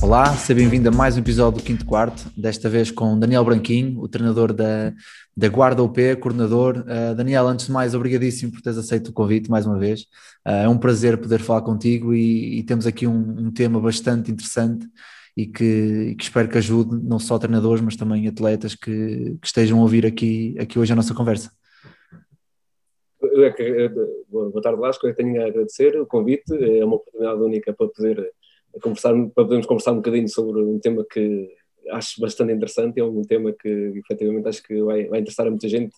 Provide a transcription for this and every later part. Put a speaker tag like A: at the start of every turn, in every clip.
A: Olá, seja bem-vindo a mais um episódio do Quinto Quarto, desta vez com Daniel Branquinho, o treinador da, da Guarda UP, coordenador. Uh, Daniel, antes de mais, obrigadíssimo por teres aceito o convite mais uma vez. Uh, é um prazer poder falar contigo e, e temos aqui um, um, tema bastante interessante e que, e que, espero que ajude não só treinadores, mas também atletas que, que estejam a ouvir aqui, aqui hoje a nossa conversa.
B: Boa tarde, Lasco. Eu tenho a agradecer o convite. É uma oportunidade única para poder conversar, para podermos conversar um bocadinho sobre um tema que acho bastante interessante, é um tema que efetivamente acho que vai, vai interessar a muita gente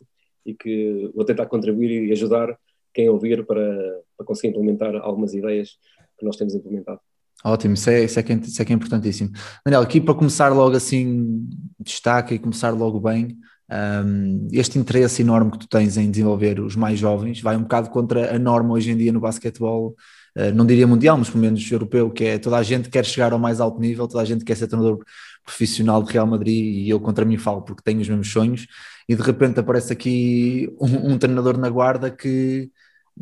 B: e que vou tentar contribuir e ajudar quem ouvir para, para conseguir implementar algumas ideias que nós temos implementado.
A: Ótimo, isso é, isso, é que, é, isso é que é importantíssimo. Daniel, aqui para começar logo assim, destaque e começar logo bem, um, este interesse enorme que tu tens em desenvolver os mais jovens vai um bocado contra a norma hoje em dia no basquetebol não diria mundial, mas pelo menos europeu, que é toda a gente quer chegar ao mais alto nível, toda a gente quer ser treinador profissional de Real Madrid e eu contra mim falo porque tenho os mesmos sonhos e de repente aparece aqui um, um treinador na guarda que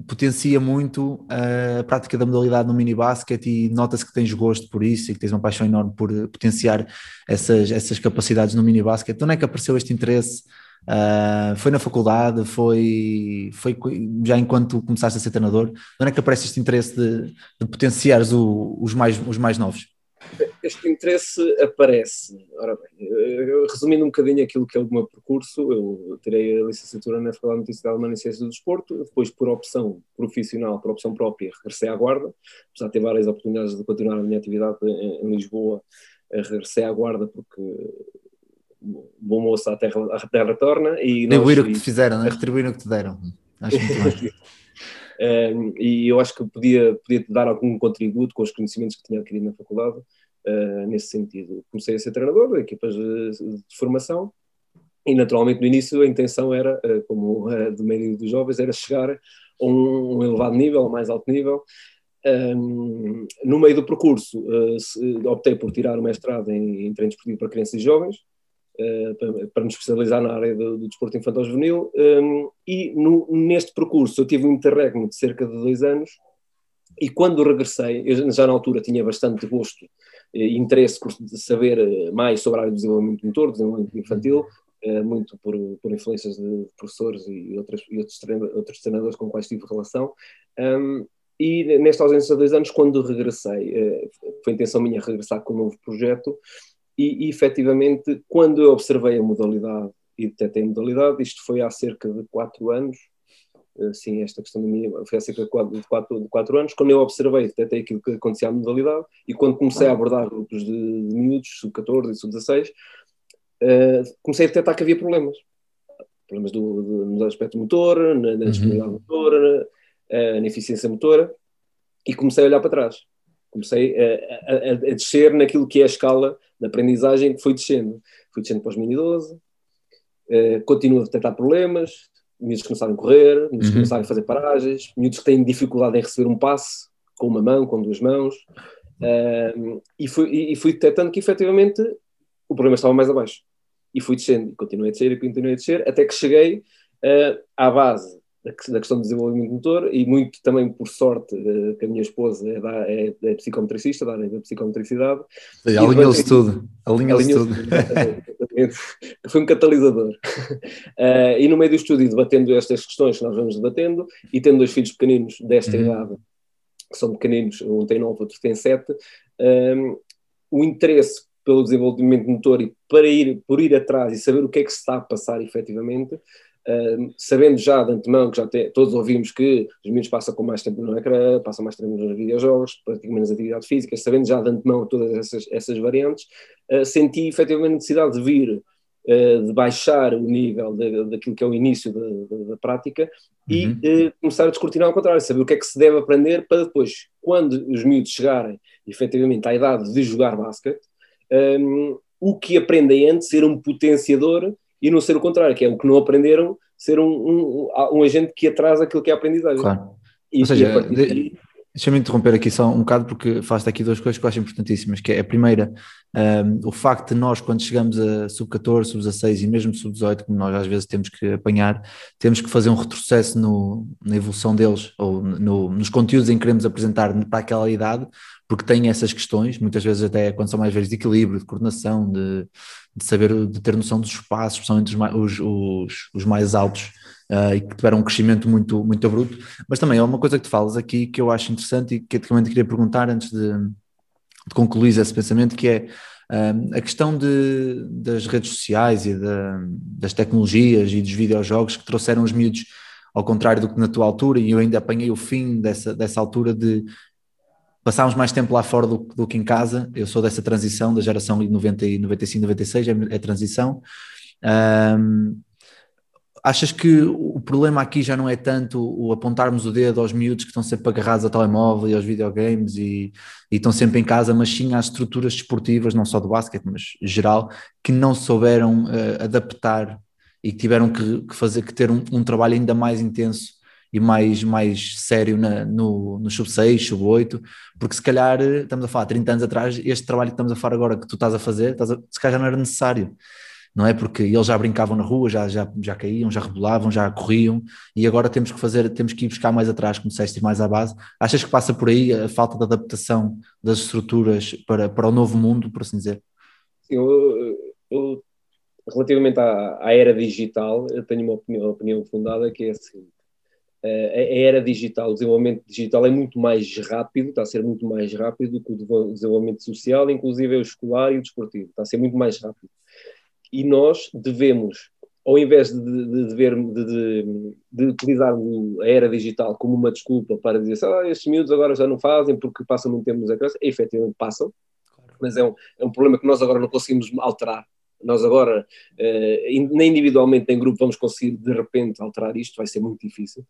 A: potencia muito a prática da modalidade no mini basket e nota-se que tens gosto por isso e que tens uma paixão enorme por potenciar essas, essas capacidades no mini basket. Então, é que apareceu este interesse? Uh, foi na faculdade, foi, foi já enquanto começaste a ser treinador, de onde é que aparece este interesse de, de potenciares o, os, mais, os mais novos?
B: Este interesse aparece, ora bem, resumindo um bocadinho aquilo que é o meu percurso, eu tirei a licenciatura na Faculdade de Notícia Alemã em Ciências do Desporto, depois por opção profissional, por opção própria, regressei à Guarda, apesar de ter várias oportunidades de continuar a minha atividade em, Lisboa, regressei à Guarda porque bom moço à terra, à terra torna. E
A: Retribuir o que te fizeram, é? retribuir o que te deram. Acho muito
B: um, e eu acho que podia, podia dar algum contributo com os conhecimentos que tinha adquirido na faculdade uh, nesse sentido. Comecei a ser treinador de equipas de, de formação e naturalmente no início a intenção era, uh, como uh, do meio dos jovens, era chegar a um, um elevado nível, a mais alto nível. Um, no meio do percurso, uh, optei por tirar o mestrado em, em treino esportivo para crianças e jovens, eh, para, nos especializar na área do, do desporto infantil juvenil um, e no, neste percurso eu tive um interregno de cerca de dois anos e quando regressei, eu já na altura tinha bastante gosto e interesse por saber eh, mais sobre a área do desenvolvimento motor, desenvolvimento infantil, uh, muito por, por influências de professores e, outras, e outros, treinadores, outros treinadores com quais tive relação. Um, e nesta ausência de dois anos, quando regressei, foi intenção minha regressar com um novo projeto, e, e efetivamente, quando eu observei a modalidade e detectei a modalidade, isto foi há cerca de quatro anos, eh, sim, esta questão da minha, foi há cerca de quatro, de, quatro, de quatro anos, quando eu observei, detectei aquilo que acontecia à modalidade, e quando comecei a abordar grupos de, de miúdos, sub-14 e sub-16, uh, comecei a detectar que havia problemas. Problemas do, do, no aspecto motor, na, na uhum. disponibilidade motora, uh, na eficiência motora, e comecei a olhar para trás comecei a, a, a, descer naquilo que é a escala de aprendizagem que foi descendo. Fui descendo para os mini 12, uh, eh, continuo a detectar problemas, miúdos que começaram a correr, miúdos que uhum. começaram a fazer paragens, miúdos que têm dificuldade em receber um passe com uma mão, com duas mãos, uh, e, fui, e, e fui detectando que efetivamente o problema estava mais abaixo. E fui descendo, e continuei a descer, e continuei a descer, até que cheguei uh, à base da questão do desenvolvimento motor e muito também por sorte eh, que a minha esposa é, da, é, é psicometricista, da área da psicometricidade.
A: Alinhou-se tudo, alinhou-se tudo.
B: Foi um catalisador. Uh, e no meio do estudo e debatendo estas questões que nós vamos debatendo e tendo dois filhos pequeninos desta uhum. idade, que são pequeninos, um tem nove, outro tem sete, um, ehm, o interesse pelo desenvolvimento motor e para ir, por ir atrás e saber o que é que se está a passar efetivamente, Uh, sabendo já de antemão que já te, todos ouvimos que os meninos passam com mais tempo no ecrã, passam mais tempo nos videojogos, praticam menos atividade física, sabendo já de antemão todas essas, essas variantes, uh, senti efetivamente a necessidade de vir, uh, de baixar o nível de, daquilo que é o início da, prática e uhum. começar a descortinar ao contrário, saber o que é que se deve aprender para depois, quando os miúdos chegarem efetivamente à idade de jogar basquete, um, o que aprendem antes ser um potenciador e não ser o contrário, que é o que não aprenderam, ser um, um, um agente que atrasa aquilo que é a aprendizagem.
A: Claro.
B: E,
A: Ou seja, de-
B: daí-
A: Deixa-me interromper aqui só um bocado porque faz aqui duas coisas que eu acho importantíssimas, que é a primeira, um, o facto de nós quando chegamos a sub-14, sub-16 e mesmo sub-18, como nós às vezes temos que apanhar, temos que fazer um retrocesso no, na evolução deles ou no- nos conteúdos em que queremos apresentar para aquela idade, porque têm essas questões, muitas vezes até quando são mais velhos, de equilíbrio, de coordenação, de, de saber, de ter noção dos espaços, especialmente os, os, os, mais altos, ah, e que tiveram um crescimento muito, muito abrupto. Mas também há uma coisa que tu falas aqui que eu acho interessante e que também te queria perguntar antes de, de concluir esse pensamento, que é ah, a questão de, das redes sociais e da- das tecnologias e dos videojogos que trouxeram os miúdos ao contrário do que na tua altura, e eu ainda apanhei o fim dessa, dessa altura de passámos mais tempo lá fora do, do que em casa. Eu sou dessa transição, da geração de 90 e 95, 96, é, é transição. Ahm, achas que o problema aqui já não é tanto o apontarmos o dedo aos miúdos que estão sempre agarrados ao telemóvel e aos videogames e, e estão sempre em casa, mas sim às estruturas desportivas, não só do basquete, mas geral, que não souberam eh, adaptar e que tiveram que, que fazer, que ter um, um trabalho ainda mais intenso e mais, mais sério na- no, no sub-6, sub-8, porque se calhar eh, estamos a falar 30 anos atrás, este trabalho que estamos a falar agora que tu estás a fazer, estás a, se calhar já não era necessário não é? Porque eles já brincavam na rua, já, já, já caíam, já rebolavam, já corriam, e agora temos que fazer, temos que ir buscar mais atrás, como disseste, mais à base. Achas que passa por aí a falta de adaptação das estruturas para, para o novo mundo, por assim dizer?
B: eu, eu, relativamente à, à era digital, eu tenho uma opinião, uma opinião fundada que é a seguinte. Eh, A era digital, o desenvolvimento digital é muito mais rápido, está a ser muito mais rápido que o desenvolvimento social, inclusive o escolar e o desportivo, está a ser muito mais rápido. E nós devemos, ao invés de, de, de, de, de, utilizar a era digital como uma desculpa para dizer ah, estes miúdos agora já não fazem porque passam muito tempo nos ecrãs, efetivamente passam, mas é um, é um problema que nós agora não conseguimos alterar. Nós agora, eh, nem individualmente nem em grupo, vamos conseguir de repente alterar isto, vai ser muito difícil.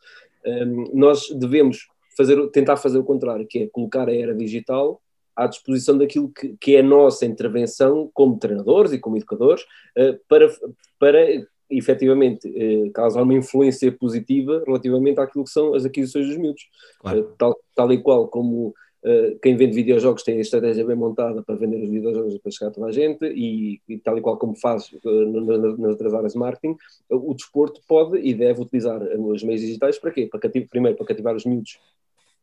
B: Um, nós devemos fazer, tentar fazer o contrário, que é colocar a era digital à disposição daquilo que, que é a nossa intervenção como treinadores e como educadores eh, para, para efetivamente eh, causar uma influência positiva relativamente àquilo que são as aquisições dos miúdos.
A: Claro.
B: Eh, tal, tal e qual como quem vende videojogos tem a estratégia bem montada para vender os videojogos e para chegar a toda a gente e, e tal e qual como faz eh, na- na- nas outras áreas de marketing, o desporto pode e deve utilizar os meios digitais para quê? Para cativar, primeiro para cativar os miúdos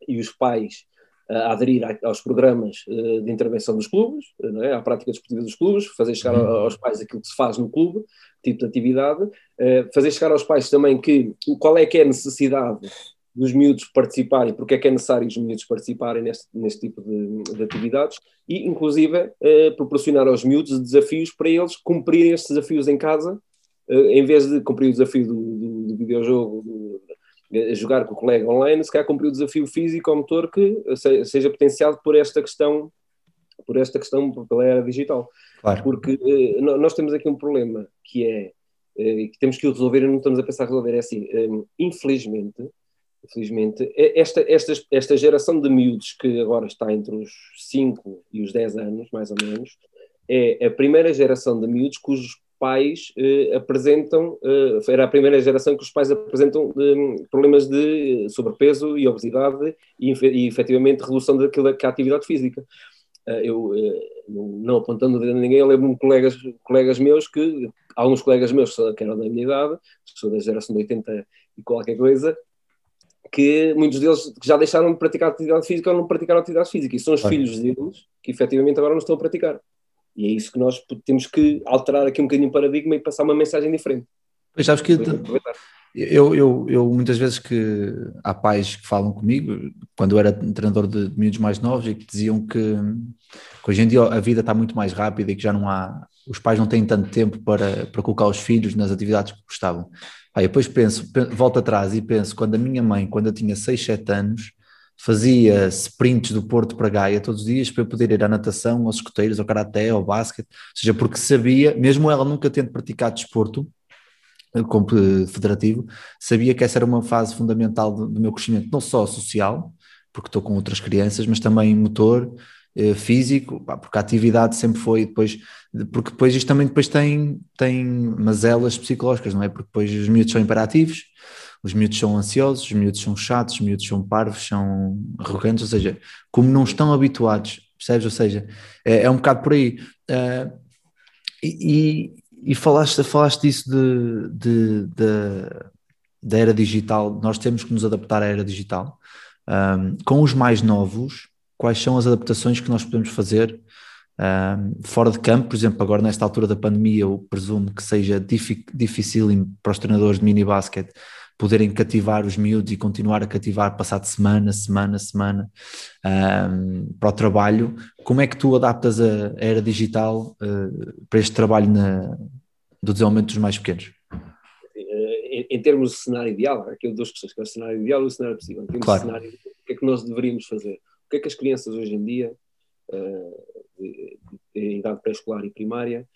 B: e os pais a aderir aos programas eh, de intervenção dos clubes, eh, não é? à prática desportiva dos clubes, fazer chegar a- aos pais aquilo que se faz no clube, tipo de atividade, eh, fazer chegar aos pais também que qual é que é a necessidade dos miúdos participarem, porque é que é necessário os miúdos participarem neste, neste tipo de, de atividades e, inclusive, eh, proporcionar aos miúdos desafios para eles cumprirem estes desafios em casa, eh, em vez de cumprir o desafio do, do, do videojogo, do, de jogar com o colega online, se calhar cumprir o desafio físico ao motor que se- seja potenciado por esta questão, por esta questão pela era digital.
A: Claro.
B: Porque eh, nós temos aqui um problema que é eh, que temos que o resolver e não estamos a pensar resolver. É assim, eh, infelizmente, infelizmente eh, esta, esta, esta geração de miúdos que agora está entre os 5 e os 10 anos, mais ou menos, é a primeira geração de miúdos cujos pais eh, apresentam, eh, era a primeira geração que os pais apresentam eh, problemas de sobrepeso e obesidade e, e efetivamente redução daquilo que é a atividade física. Eh, eu, eh, não apontando a ninguém, eu lembro-me colegas, colegas meus que, alguns colegas meus que que eram da minha idade, sou da geração de 80 e qualquer coisa, que muitos deles já deixaram de praticar atividade física ou não praticaram atividade física, e são os filhos deles que efetivamente agora não estão a praticar. E é isso que nós temos que alterar aqui um bocadinho o paradigma e passar uma mensagem diferente.
A: Pois sabes que eu, eu, eu muitas vezes que há pais que falam comigo, quando eu era treinador de, de miúdos mais novos, e que diziam que, que hoje em dia a vida está muito mais rápida e que já não há, os pais não têm tanto tempo para, para colocar os filhos nas atividades que gostavam. Aí depois penso, pe- volto atrás e penso, quando a minha mãe, quando eu tinha 6, 7 anos, fazia sprints do Porto para Gaia todos os dias para eu poder ir à natação, aos escoteiros, ao karaté, ao basquete, ou seja, porque sabia, mesmo ela nunca tendo praticado desporto, como federativo, sabia que essa era uma fase fundamental do, do meu crescimento, não só social, porque estou com outras crianças, mas também motor eh, físico, porque a atividade sempre foi depois, porque depois isto também depois tem, tem mazelas psicológicas, não é? Porque depois os miúdos são imperativos, os miúdos são ansiosos, os miúdos são chatos, os miúdos são parvos, são arrogantes, ou seja, como não estão habituados, percebes? Ou seja, é, é um bocado por aí. Uh, e, e, falaste, falaste disso de, de, de, da era digital, nós temos que nos adaptar à era digital. Um, com os mais novos, quais são as adaptações que nós podemos fazer um, fora de campo, por exemplo, agora nesta altura da pandemia, eu presumo que seja difícil para os treinadores de mini basquete poderem cativar os miúdos e continuar a cativar passado semana, semana, semana um, para o trabalho. Como é que tu adaptas a era digital uh, para este trabalho na, do desenvolvimento dos mais pequenos?
B: Em, em termos de cenário ideal, há aqui duas questões, que é o cenário ideal e o cenário possível. Em termos
A: claro.
B: de cenário, o que é que nós deveríamos fazer? O que é que as crianças hoje em dia, em idade pré-escolar e primária,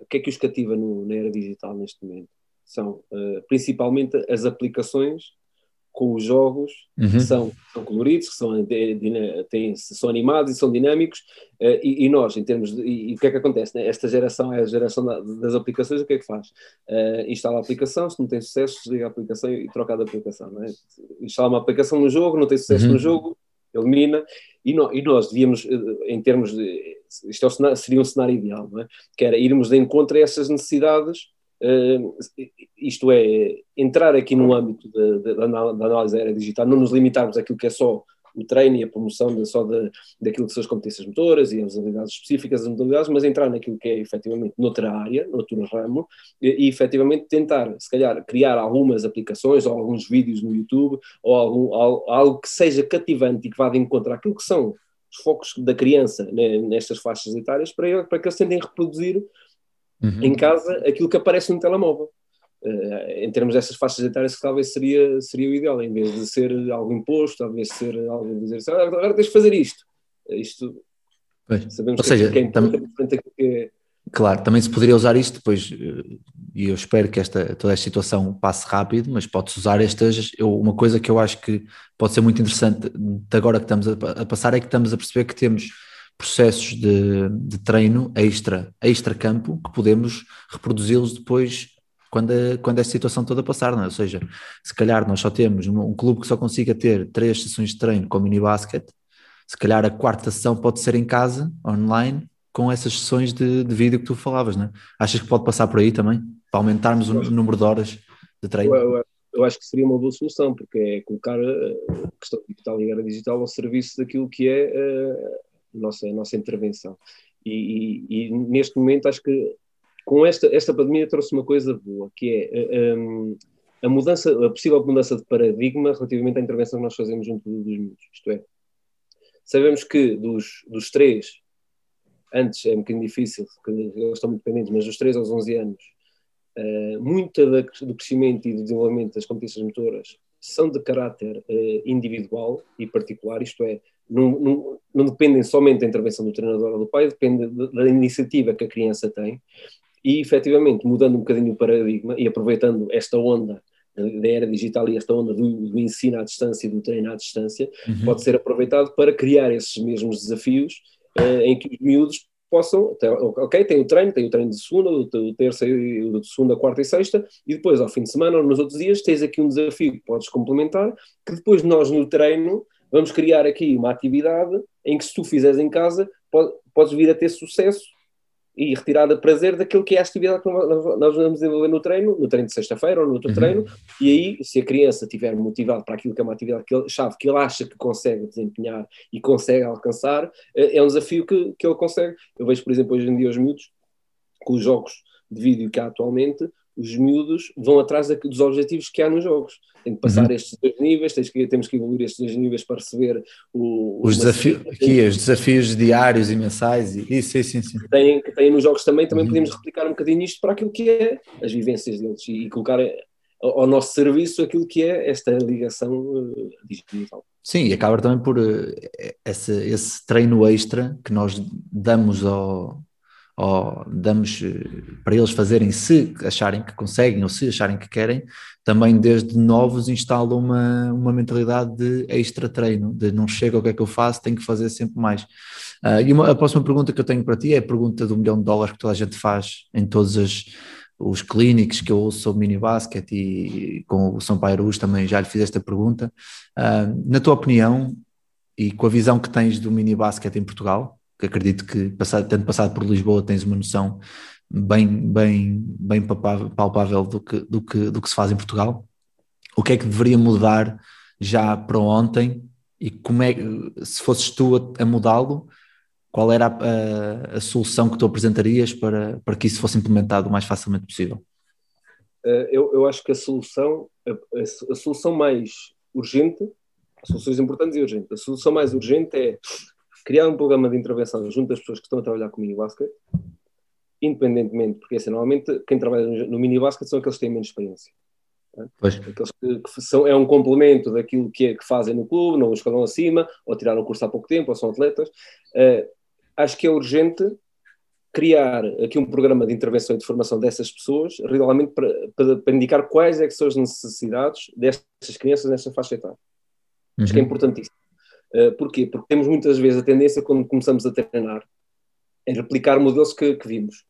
B: o que é que os cativa no, na era digital neste momento? São uh, principalmente as aplicações com os jogos uhum. que são, são, coloridos, que são, têm, são animados e são dinâmicos, uh, e, e, nós, em termos de. E, e, o que é que acontece? Né? Esta geração é a geração da, das aplicações, o que é que faz? Uh, instala a aplicação, se não tem sucesso, desliga a aplicação e, troca de aplicação. Não é? Instala uma aplicação no jogo, não tem sucesso uhum. no jogo, elimina, e, no, e, nós devíamos, em termos de. Isto é cenário, seria um cenário ideal, não é? que era irmos de encontro a essas necessidades Uh, isto é, entrar aqui no âmbito da análise aérea digital, não nos limitarmos àquilo que é só o treino e a promoção de, só de, daquilo que são as competências motoras e as habilidades específicas das modalidades, mas entrar naquilo que é efetivamente noutra área, noutro ramo, e, e efetivamente tentar, se calhar, criar algumas aplicações ou alguns vídeos no YouTube ou algum, algo, algo que seja cativante e que vá de encontro àquilo que são os focos da criança né, nestas faixas etárias para, para que eles tentem reproduzir uhum. em casa aquilo que aparece no telemóvel. Uh, em termos dessas faixas etárias, que talvez seria, seria o ideal, em vez de ser algo imposto, talvez ser algo dizer assim, ah, agora tens de fazer isto. Uh, isto
A: pois. sabemos Ou que, seja, que é importante que é... Claro, também se poderia usar isto depois, eh, e eu espero que esta, toda esta situação passe rápido, mas pode-se usar estas. Eu, uma coisa que eu acho que pode ser muito interessante de agora que estamos a, a passar é que estamos a perceber que temos processos de, de treino extra, extra campo que podemos reproduzi-los depois quando, a, quando esta situação toda passar, não é? Ou seja, se calhar nós só temos um, um clube que só consiga ter três sessões de treino com mini basket, se calhar a quarta sessão pode ser em casa, online, com essas sessões de, de vídeo que tu falavas, não é? Achas que pode passar por aí também? Para aumentarmos o número de horas de treino?
B: Eu, eu, eu acho que seria uma boa solução, porque é colocar a questão digital e a digital ao serviço daquilo que é uh, nossa, a nossa intervenção. E, e, e, neste momento acho que com esta, esta pandemia trouxe uma coisa boa, que é um, a mudança, a possível mudança de paradigma relativamente à intervenção que nós fazemos junto dos miúdos. Isto é, sabemos que dos, dos três, antes é um bocadinho difícil, porque eles estão muito dependentes, mas dos 3 aos 11 anos, uh, muito do crescimento e do desenvolvimento das competências motoras são de caráter uh, individual e particular, isto é, não, não, não, dependem somente da intervenção do treinador ou do pai, depende da iniciativa que a criança tem e, efetivamente, mudando um bocadinho o paradigma e aproveitando esta onda da era digital e esta onda do, do ensino à distância e do treino à distância, uhum. pode ser aproveitado para criar esses mesmos desafios uh, em que os miúdos possam, ok, tem o treino, tem o treino de segunda, o terça, o de segunda, quarta e sexta, e depois ao fim de semana ou nos outros dias tens aqui um desafio que podes complementar, que depois nós no treino vamos criar aqui uma atividade em que se tu fizeres em casa podes vir a ter sucesso e retirada prazer daquilo que é a atividade que nós vamos desenvolver no treino, no treino de sexta-feira ou no outro uhum. treino, e aí, se a criança estiver motivada para aquilo que é uma atividade que ele, chave que ele acha que consegue desempenhar e consegue alcançar, é, é um desafio que, que ele consegue. Eu vejo, por exemplo, hoje em dia os miúdos, com os jogos de vídeo que há atualmente, os miúdos vão atrás dos objetivos que há nos jogos. Tem que passar uhum. estes dois níveis, temos que, temos que evoluir estes dois níveis para receber o,
A: os desafios, aqui, os desafios diários e mensais, e isso, sim, sim.
B: Que têm, que têm nos jogos também, também uhum. podemos replicar um bocadinho isto para aquilo que é as vivências deles e, e colocar ao nosso serviço aquilo que é esta ligação eh, digital.
A: Sim, e acaba também por uh, esse, esse treino extra que nós damos ao, ou damos eh, para eles fazerem se acharem que conseguem ou se acharem que querem, também desde novos instalam uma, uma mentalidade de extra treino, de não chega o que é que eu faço, tenho que fazer sempre mais. Uh, e uma, a próxima pergunta que eu tenho para ti é a pergunta do milhão de dólares que toda a gente faz em todos as, os clínicos que eu ouço sobre mini basket e com o São Pairus também já lhe fiz esta pergunta. Uh, na tua opinião e com a visão que tens do mini basket em Portugal, que acredito que passado, tendo passado por Lisboa tens uma noção bem, bem, bem palpável do que, do, que, do que se faz em Portugal. O que é que deveria mudar já para ontem e como é se fosses tu a, a mudá-lo, qual era a, a, a, solução que tu apresentarias para, para que isso fosse implementado o mais facilmente possível?
B: Eh, eu, eu acho que a solução, a, a solução mais urgente, soluções importantes e urgentes, a solução mais urgente é criar um programa de intervenção junto das pessoas que estão a trabalhar com mini basket, independentemente, porque assim, normalmente quem trabalha no mini basket são aqueles que têm menos experiência. É? Aqueles que, que, são, é um complemento daquilo que, é, que fazem no clube, não escalão acima, ou tiraram o curso há pouco tempo, ou são atletas. Uh, acho que é urgente criar aqui um programa de intervenção e de formação dessas pessoas, realmente para, para, para indicar quais é que são as necessidades destas crianças nesta faixa etária. Uhum. Acho que é uhum. importantíssimo. Uh, porquê? Porque temos muitas vezes a tendência, quando começamos a treinar, em replicar modelos que, que vimos.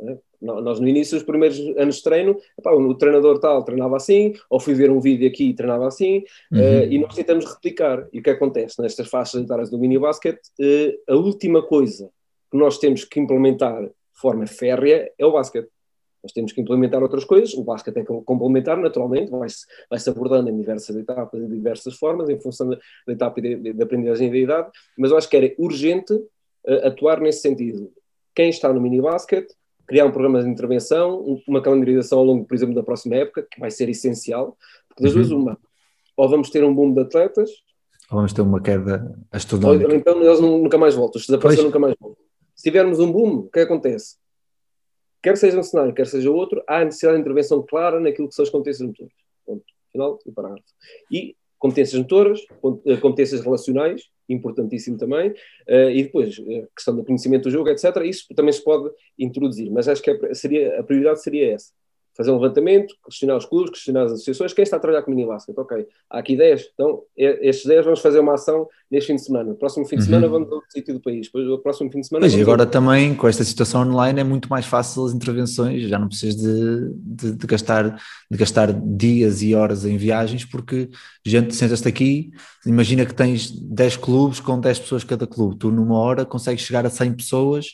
B: Né? Nós, no início, os primeiros anos de treino, epá, o treinador tal treinava assim, ou fui ver um vídeo aqui e treinava assim, uhum. uh, e nós tentamos replicar. E o que acontece nestas faixas etárias do mini basket? Uh, a última coisa que nós temos que implementar de forma férrea é o basquete. Nós temos que implementar outras coisas, o basquete é complementar naturalmente, vai-se vai -se abordando em diversas etapas, de diversas formas, em função da, da etapa de, aprendizagem da idade, mas eu acho que era urgente uh, atuar nesse sentido. Quem está no mini basket, criar um programa de intervenção, uma calendarização ao longo, por exemplo, da próxima época, que vai ser essencial, porque das uhum. duas uma, ou vamos ter um boom de atletas,
A: ou vamos ter uma queda astronómica.
B: Ou, então eles nunca mais voltam, nunca mais voltam. Se tivermos um boom, o que acontece? Quer seja um cenário, quer seja outro, há necessidade de intervenção clara naquilo que são as competências motoras. Ponto. Final e parágrafo. E competências motoras, eh, competências relacionais, importantíssimo também, uh, e depois a eh, questão do conhecimento do jogo, etc. Isso também se pode introduzir, mas acho que a, seria, a prioridade seria essa fazer um levantamento, questionar os clubes, questionar as associações, quem está a trabalhar com mini basket? Ok, há aqui 10, então estes 10 vamos fazer uma ação neste fim de semana. O próximo fim de semana uhum. vamos a outro sítio do país, depois o próximo fim de semana.
A: Pois, e agora também com esta situação online é muito mais fácil as intervenções, já não precisas de, de, de gastar, de gastar dias e horas em viagens, porque gente, sentas-te aqui, imagina que tens 10 clubes com 10 pessoas cada clube, tu numa hora consegues chegar a 100 pessoas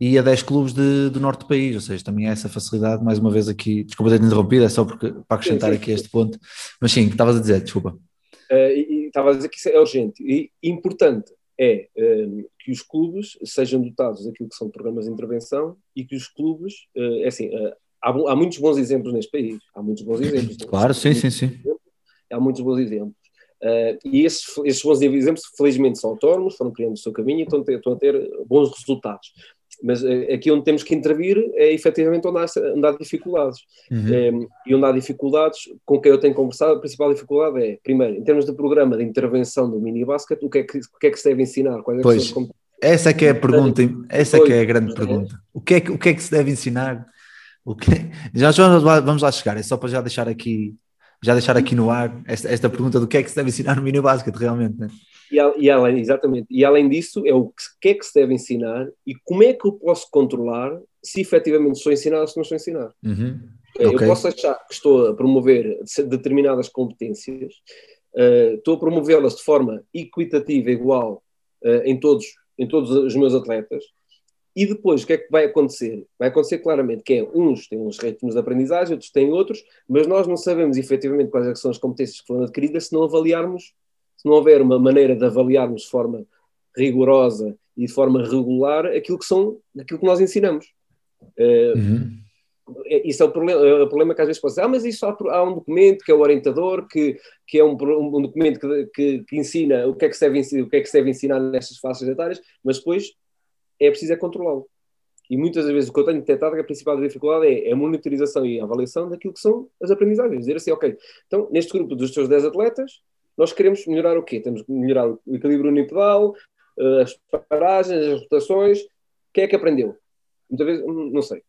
A: e a 10 clubes de, do norte do país, ou seja, também há essa facilidade, mais uma vez aqui, desculpa ter interrompido, é só porque, para acrescentar sim, sim. aqui este ponto, mas sim, estavas a dizer, desculpa.
B: Uh, e estava a dizer que isso é urgente e importante é uh, que os clubes sejam dotados daquilo que são programas de intervenção e que os clubes, uh, é assim, há, há, muitos bons exemplos neste país, há muitos bons exemplos.
A: Claro, sim, sim, sim.
B: Há muitos bons exemplos. Uh, e esses, esses bons exemplos, felizmente, são autónomos, foram criando o seu caminho e estão a ter, estão a ter bons resultados mas eh, aqui onde temos que intervir é efetivamente onde há, onde há dificuldades. Uhum. É, e onde há dificuldades, com quem eu tenho conversado, a principal dificuldade é, primeiro, em termos de programa de intervenção do mini basket, o que é que, o que, é que se deve ensinar? Quais é
A: pois, essa é que é a pergunta, essa é que é a grande pergunta. O que é que, o que, é que se deve ensinar? O que, já, já vamos lá chegar, é só para já deixar aqui, já deixar aqui no ar esta, esta pergunta do que é que se deve ensinar no mini basket realmente, né?
B: E, e, além, exatamente, e além disso, é o que é que se deve ensinar e como é que eu posso controlar se efetivamente estou a ensinar ou se não estou a ensinar.
A: Uhum.
B: Eu okay. posso achar que estou a promover determinadas competências, uh, estou a promovê-las de forma equitativa, igual, uh, em, todos, em todos os meus atletas, e depois, o que é que vai acontecer? Vai acontecer claramente que é, uns têm uns ritmos de aprendizagem, outros têm outros, mas nós não sabemos efetivamente quais é são as competências que foram adquiridas se não avaliarmos se não houver uma maneira de avaliarmos de forma rigorosa e de forma regular aquilo que são aquilo que nós ensinamos. Uh, uhum. Isso é o, problema, é o problema que às vezes pode dizer, ah, mas isso há, há, um documento que é o orientador, que, que é um, um documento que, que, que, ensina o que, é que se deve, o que é que se deve ensinar nestas faixas etárias, mas depois é preciso é controlá-lo. E muitas das vezes o que eu tenho detectado é que a principal dificuldade é a monitorização e a avaliação daquilo que são as aprendizagens. Dizer assim, ok, então neste grupo dos teus 10 atletas, nós queremos melhorar o quê? Temos que melhorar o equilíbrio unipedal, eh, as paragens, as rotações. Quem é que aprendeu? Muitas vezes, hum, não sei.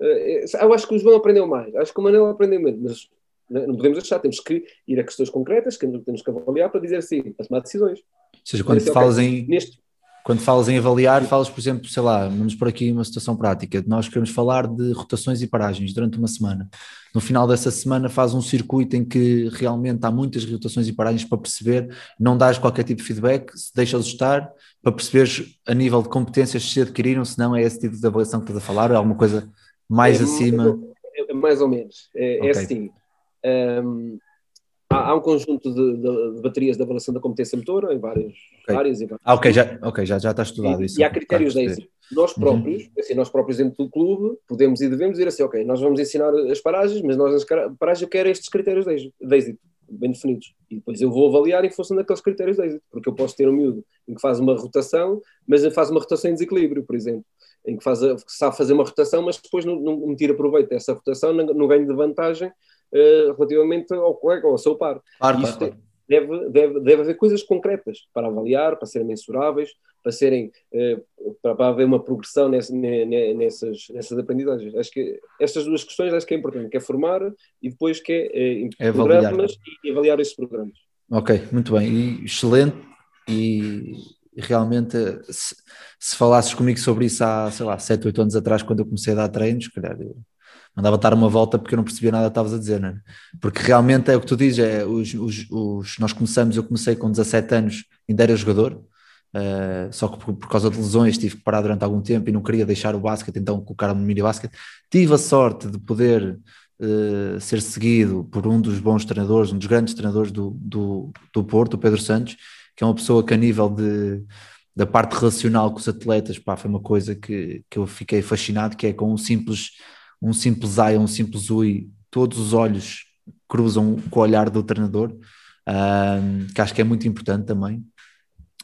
B: Eh, eu acho que o João aprendeu mais, acho que o Manel aprendeu menos, mas não podemos deixar, temos que ir a questões concretas, que temos que avaliar para dizer assim, para tomar decisões.
A: Ou seja, quando
B: Dizer,
A: falas
B: ok,
A: em,
B: Neste,
A: Quando falas em avaliar, falas, por exemplo, sei lá, vamos por aqui uma situação prática. Nós queremos falar de rotações e paragens durante uma semana. No final dessa semana faz um circuito em que realmente há muitas rotações e paragens para perceber, não dás qualquer tipo de feedback, deixas estar, para perceberes a nível de competências se adquiriram, se não é esse tipo de avaliação que estás a falar, é alguma coisa mais
B: É,
A: acima.
B: é, é mais ou menos. É, é
A: Ok.
B: assim. hum, há, há um conjunto de, de- de baterias de avaliação da competência motora em várias
A: Ok.
B: áreas. Em vários
A: Ah, ok, já, ok, já, já está estudado
B: e,
A: isso.
B: e há critérios de
A: Claro,
B: êxito. Nós
A: Uhum.
B: próprios, assim, nós próprios dentro do clube, podemos e devemos dizer assim, ok, nós vamos ensinar as paragens, mas nós nas cara- paragens eu quero estes critérios de êxito, bem definidos. E depois eu vou avaliar em função daqueles critérios de êxito, porque eu posso ter um miúdo em que faz uma rotação, mas faz uma rotação em desequilíbrio, por exemplo, em que, faz a, sabe fazer uma rotação, mas depois não, não, não tira proveito dessa rotação, no, no ganho de vantagem eh, relativamente ao colega ou ao seu par.
A: Claro,
B: isto
A: claro.
B: deve, deve, deve haver coisas concretas para avaliar, para serem mensuráveis, para serem eh, para, para haver uma progressão nessa- ne- ne- nessas, nessas aprendizagens. Acho que estas duas questões acho que é importante, que é formar e depois que é, eh,
A: É avaliar.
B: programas e avaliar esses programas.
A: Ok, muito bem, e excelente. E realmente, se, se falasses comigo sobre isso há, sei lá, 7, 8 anos atrás, quando eu comecei a dar treinos, calhar eu mandava dar uma volta porque eu não percebia nada que estavas a dizer, não é? Porque realmente é o que tu dizes, é, os, os, os- nós começamos, eu comecei com 17 anos, ainda era jogador, eh, só que por, por causa de lesões tive que parar durante algum tempo e não queria deixar o basquete, então colocaram-me no mini basquete. Tive a sorte de poder eh, ser seguido por um dos bons treinadores, um dos grandes treinadores do, do, do Porto, o Pedro Santos, que é uma pessoa que a nível de, da parte relacional com os atletas, pá, foi uma coisa que, que eu fiquei fascinado, que é com um simples, um simples ai, um simples ui, todos os olhos cruzam com o olhar do treinador, ahm, que acho que é muito importante também.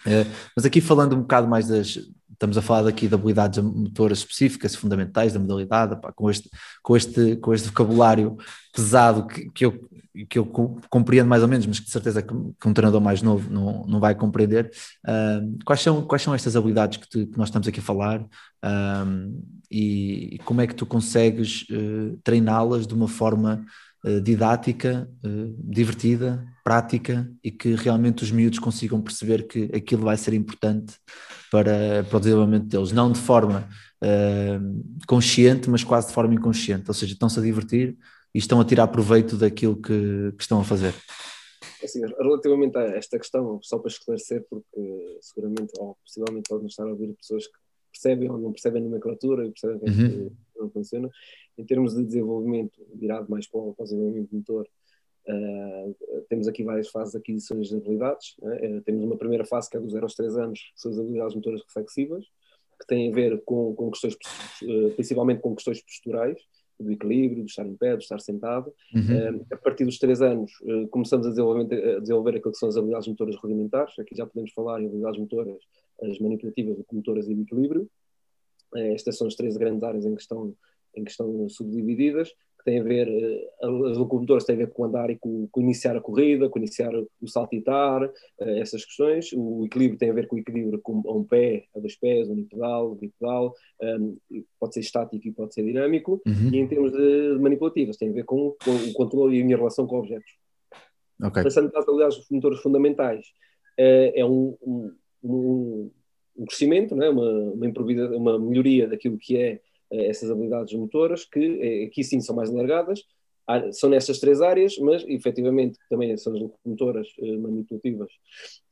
A: Eh, mas aqui falando um bocado mais das, estamos a falar aqui de habilidades motoras específicas, fundamentais da modalidade, pá, com, este, com, este, com este vocabulário pesado que, que, eu, que eu co- compreendo mais ou menos, mas que de certeza que, que um treinador mais novo não, não vai compreender. Ahm, quais, são, quais são estas habilidades que, tu- que nós estamos aqui a falar Ahm, e, e como é que tu consegues eh, treiná-las de uma forma didática, eh, divertida, prática e que realmente os miúdos consigam perceber que aquilo vai ser importante para, para o desenvolvimento deles, não de forma eh, consciente, mas quase de forma inconsciente, ou seja, estão-se a divertir e estão a tirar proveito daquilo que, que estão a fazer.
B: Assim, relativamente a esta questão, só para esclarecer, porque seguramente ou possivelmente podem estar a ouvir pessoas que percebem ou não percebem a nomenclatura e percebem que
A: Uhum.
B: isto não funciona. Em termos de desenvolvimento, virado mais para o para o desenvolvimento motor, ah, temos aqui várias fases de aquisições de habilidades. né? Eh, temos uma primeira fase que é dos 0 aos 3 anos, que são as habilidades motoras reflexivas, que têm a ver com, com questões, eh, principalmente com questões posturais, do equilíbrio, do estar em pé, do estar sentado.
A: Uhum.
B: Eh, a partir dos 3 anos, eh, começamos a desenvolver, a desenvolver aquilo que são as habilidades motoras rudimentares. Aqui já podemos falar em habilidades motoras, as manipulativas, locomotoras e de equilíbrio. Eh, estas são as três grandes áreas em que estão, em que estão subdivididas, que têm a ver, eh, as locomotoras têm a ver com andar e com, com iniciar a corrida, com iniciar o saltitar, eh, essas questões. O equilíbrio tem a ver com o equilíbrio com, a um pé, a dois pés, unipedal, bipedal, um, pode ser estático e pode ser dinâmico.
A: Uhum.
B: E em termos de manipulativas, tem a ver com, com o controle e a minha relação com objetos.
A: Ok.
B: Passando para as habilidades motores fundamentais, eh, é um, um, um, crescimento, né? uma, uma, uma melhoria daquilo que é essas habilidades motoras, que eh, aqui sim são mais alargadas, são nestas três áreas, mas efetivamente também são as locomotoras eh, manipulativas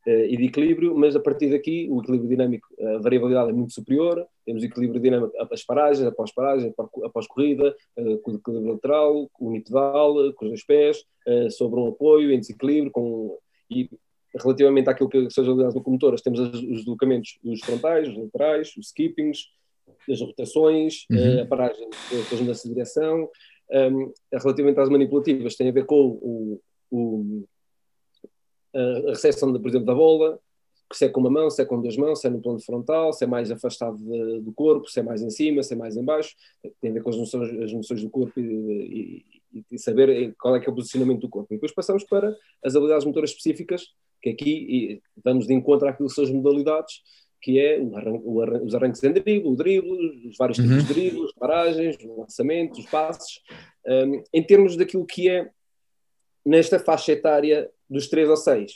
B: eh, e de equilíbrio, mas a partir daqui o equilíbrio dinâmico, a variabilidade é muito superior, temos equilíbrio dinâmico após paragens, após paragens, após, corrida, eh, com o equilíbrio lateral, unipedal, eh, com os dois pés, eh, sobre um apoio, em desequilíbrio, com, e relativamente àquilo que são as habilidades locomotoras, temos os deslocamentos os frontais, os laterais, os skippings, as rotações,
A: Uhum.
B: eh, a paragem eh, com as mudanças de direção. Um, relativamente às manipulativas, tem a ver com o, o- a recepção, de, por exemplo, da bola, se é com uma mão, se é com duas mãos, se é no plano frontal, se é mais afastado de- do corpo, se é mais em cima, se é mais em baixo, tem a ver com as noções, as noções do corpo e, e- e saber em- qual é que é o posicionamento do corpo. E depois passamos para as habilidades motoras específicas, que aqui vamos de encontro àquilo que são as modalidades, que é o arran o arran os arranques em drible, o drible, os vários tipos
A: Uhum.
B: de dribles, paragens, os lançamentos, os passes, um, em termos daquilo que é nesta faixa etária dos 3 a 6.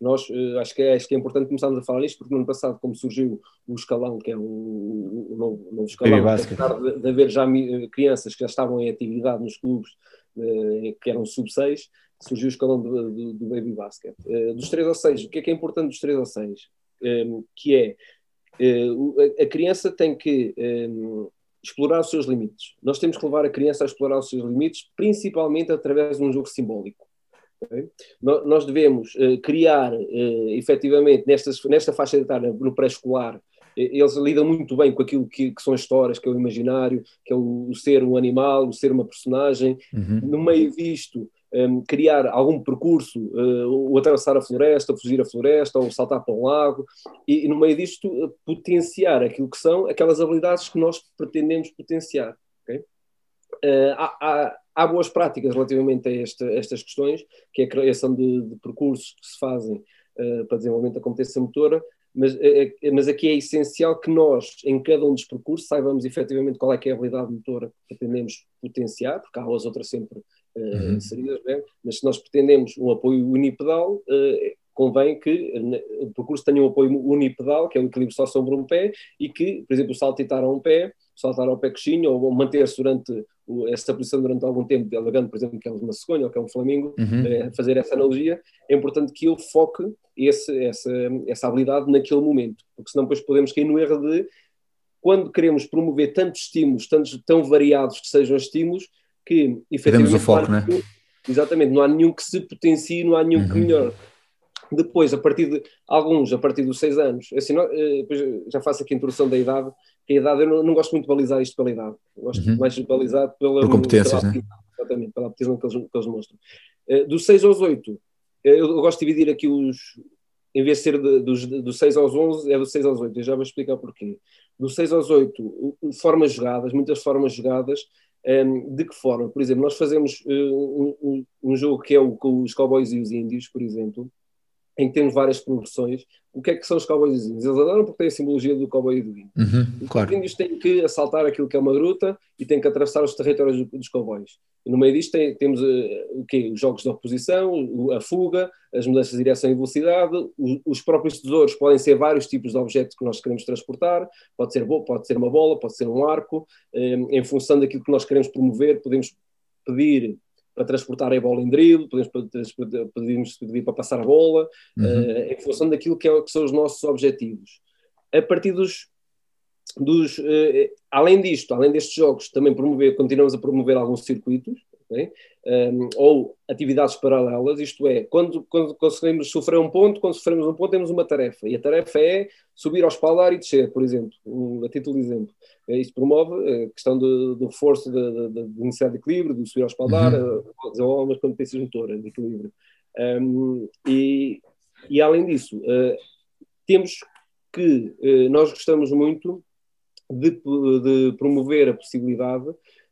B: Nós eh, acho, que é, acho que é importante começarmos a falar nisto, porque no ano passado, como surgiu o escalão, que é o, o novo, o novo escalão,
A: Baby basket.
B: apesar de, de haver já eh, crianças que já estavam em atividade nos clubes, eh, que eram sub-6, surgiu o escalão do, do- do Baby Basket. Dos 3 a 6, o que é que é importante dos 3 a 6? Eh, que é, eh, a, criança tem que eh, explorar os seus limites. Nós temos que levar a criança a explorar os seus limites, principalmente através de um jogo simbólico. ok? No- Nós devemos eh, criar, eh, efetivamente, nestas, nesta faixa etária, no pré-escolar, eles lidam muito bem com aquilo que, que são as histórias, que é o imaginário, que é o, o ser um animal, o ser uma personagem.
A: Uhum.
B: No meio disto, um, criar algum percurso, uh, ou atravessar a floresta, ou fugir a floresta, ou saltar para um lago, e, e no meio disto uh, potenciar aquilo que são aquelas habilidades que nós pretendemos potenciar. ok? Uh, há, há- há boas práticas relativamente a esta- estas questões, que é a criação de, de percursos que se fazem uh, para desenvolvimento da competência motora, mas, eh, eh, mas aqui é essencial que nós, em cada um dos percursos, saibamos efetivamente qual é que é a habilidade motora que pretendemos potenciar, porque há as outras sempre
A: Uhum.
B: né? mas se nós pretendemos um apoio unipedal, eh, convém que o percurso tenha um apoio unipedal, que é o equilíbrio só sobre um pé, e que, por exemplo, saltitar a um pé, saltar ao pé coxinho, ou manter-se durante essa posição durante algum tempo, alegando, por exemplo, que é uma cegonha ou que é um flamingo,
A: Uhum.
B: eh, fazer essa analogia, é importante que ele foque esse, essa, essa habilidade naquele momento, porque senão depois podemos cair no erro de, quando queremos promover tantos estímulos, tantos, tão variados que sejam estímulos, que efetivamente
A: o foco,
B: não nenhum- Exatamente, não há nenhum que se potencie, não há nenhum que
A: Uhum.
B: melhore. Depois, a partir de alguns, a partir dos seis anos, assim, não- eh, já faço aqui a introdução da idade, que a idade, eu não, não gosto muito de balizar isto pela idade, gosto
A: Uhum.
B: mais de balizar pela,
A: Por competências,
B: pela
A: né?
B: Exatamente, pela aptidão que eles, que eles mostram. Eh, Dos 6 aos 8, eh, eu gosto de dividir aqui os. Em vez de ser de- dos, dos 6 aos 11, é dos 6 aos 8. Eu já vou explicar porquê. Dos 6 aos 8, o- o- formas jogadas, muitas formas jogadas. Ehm, de que forma? Por exemplo, nós fazemos eh, um, um- um jogo que é o com os cowboys e os índios, por exemplo, em que temos várias progressões. O que é que são os cowboys e os índios? Eles adoram porque têm a simbologia do cowboy e do índio.
A: Uhum.
B: Os
A: Claro.
B: índios têm que assaltar aquilo que é uma gruta e têm que atravessar os territórios do- dos cowboys. E no meio disto tem- temos eh, o quê? Os jogos de oposição, a fuga, as mudanças de direção e velocidade, o- os próprios tesouros podem ser vários tipos de objetos que nós queremos transportar, pode ser, pode ser uma bola, pode ser um arco, eh, em função daquilo que nós queremos promover, podemos pedir para transportar a bola em drible, podemos pedimos pedir para passar a bola,
A: Uhum.
B: eh, em função daquilo que, é- que são os nossos objetivos. A partir dos. dos eh, além disto, além destes jogos, também promover, continuamos a promover alguns circuitos, ok? Um, ou atividades paralelas, isto é, quando, quando conseguimos sofrer um ponto, quando sofremos um ponto, temos uma tarefa, e a tarefa é subir ao espaldar e descer, por exemplo, um, a título de exemplo. Eh, Isto promove a questão do, do reforço de necessidade de equilíbrio, de subir ao espaldar,
A: Uhum.
B: uh, desenvolve umas competências motoras de equilíbrio. Um, e, e além disso, uh, temos que, uh, nós gostamos muito de, de promover a possibilidade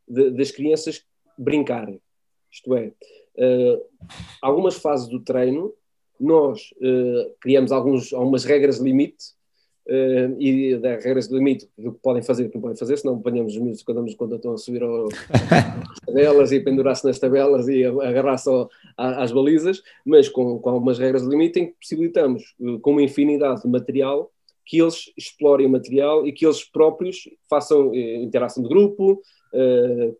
B: de, das crianças brincarem. Isto é, uh, algumas fases do treino, nós uh, criamos alguns, algumas regras de limite uh, e das regras de limite do que podem fazer e que não podem fazer, senão apanhamos os miúdos quando, quando estão a subir ao, às tabelas e pendurar-se nas tabelas e agarrar-se às balizas, mas com, com algumas regras de limite em que possibilitamos, com uma infinidade de material, que eles explorem o material e que eles próprios façam interação de grupo,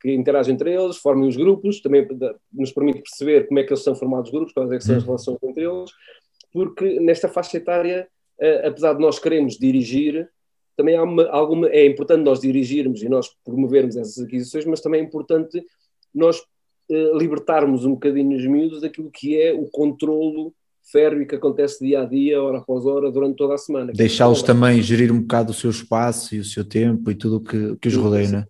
B: que interagem entre eles, formem os grupos, também nos permite perceber como é que eles são formados os grupos, quais é que são as relações entre eles, porque nesta faixa etária, eh, apesar de nós queremos dirigir, também uma- alguma, é importante nós dirigirmos e nós promovermos essas aquisições, mas também é importante nós eh, libertarmos um bocadinho os miúdos daquilo que é o controlo férreo que acontece dia a dia, hora após hora, durante toda a semana.
A: Deixá-los também gerir um bocado o seu espaço e o seu tempo e tudo o que, que os rodeia,
B: sim.
A: né?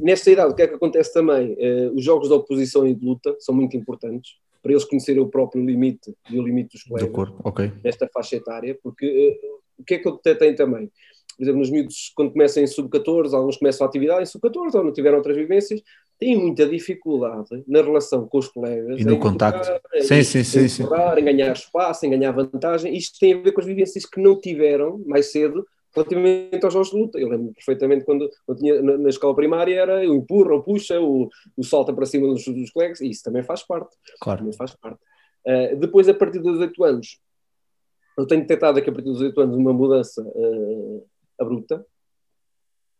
B: Nesta idade, o que é que acontece também? Eh, os jogos de oposição e de luta são muito importantes para eles conhecerem o próprio limite e o limite dos
A: Do
B: colegas
A: corpo, ok.
B: nesta faixa etária, porque eh, o que é que eu te- tenho também? Por exemplo, nos miúdos, quando começam em sub-14, alguns começam a atividade em sub-14 ou não tiveram outras vivências, têm muita dificuldade na relação com os colegas.
A: E no contacto.
B: tocar, em-
A: Sim, sim, sim,
B: em
A: sim.
B: em ganhar espaço, em ganhar vantagem. Isto tem a ver com as vivências que não tiveram mais cedo relativamente aos jogos de luta. Eu lembro perfeitamente quando, quando tinha na, na, escola primária era o empurra, o puxa, o, o salta para cima dos, dos colegas, e isso também faz parte.
A: Claro.
B: Também faz parte. Uh, depois, a partir dos 8 anos, eu tenho detectado que a partir dos 8 anos uma mudança uh, abrupta.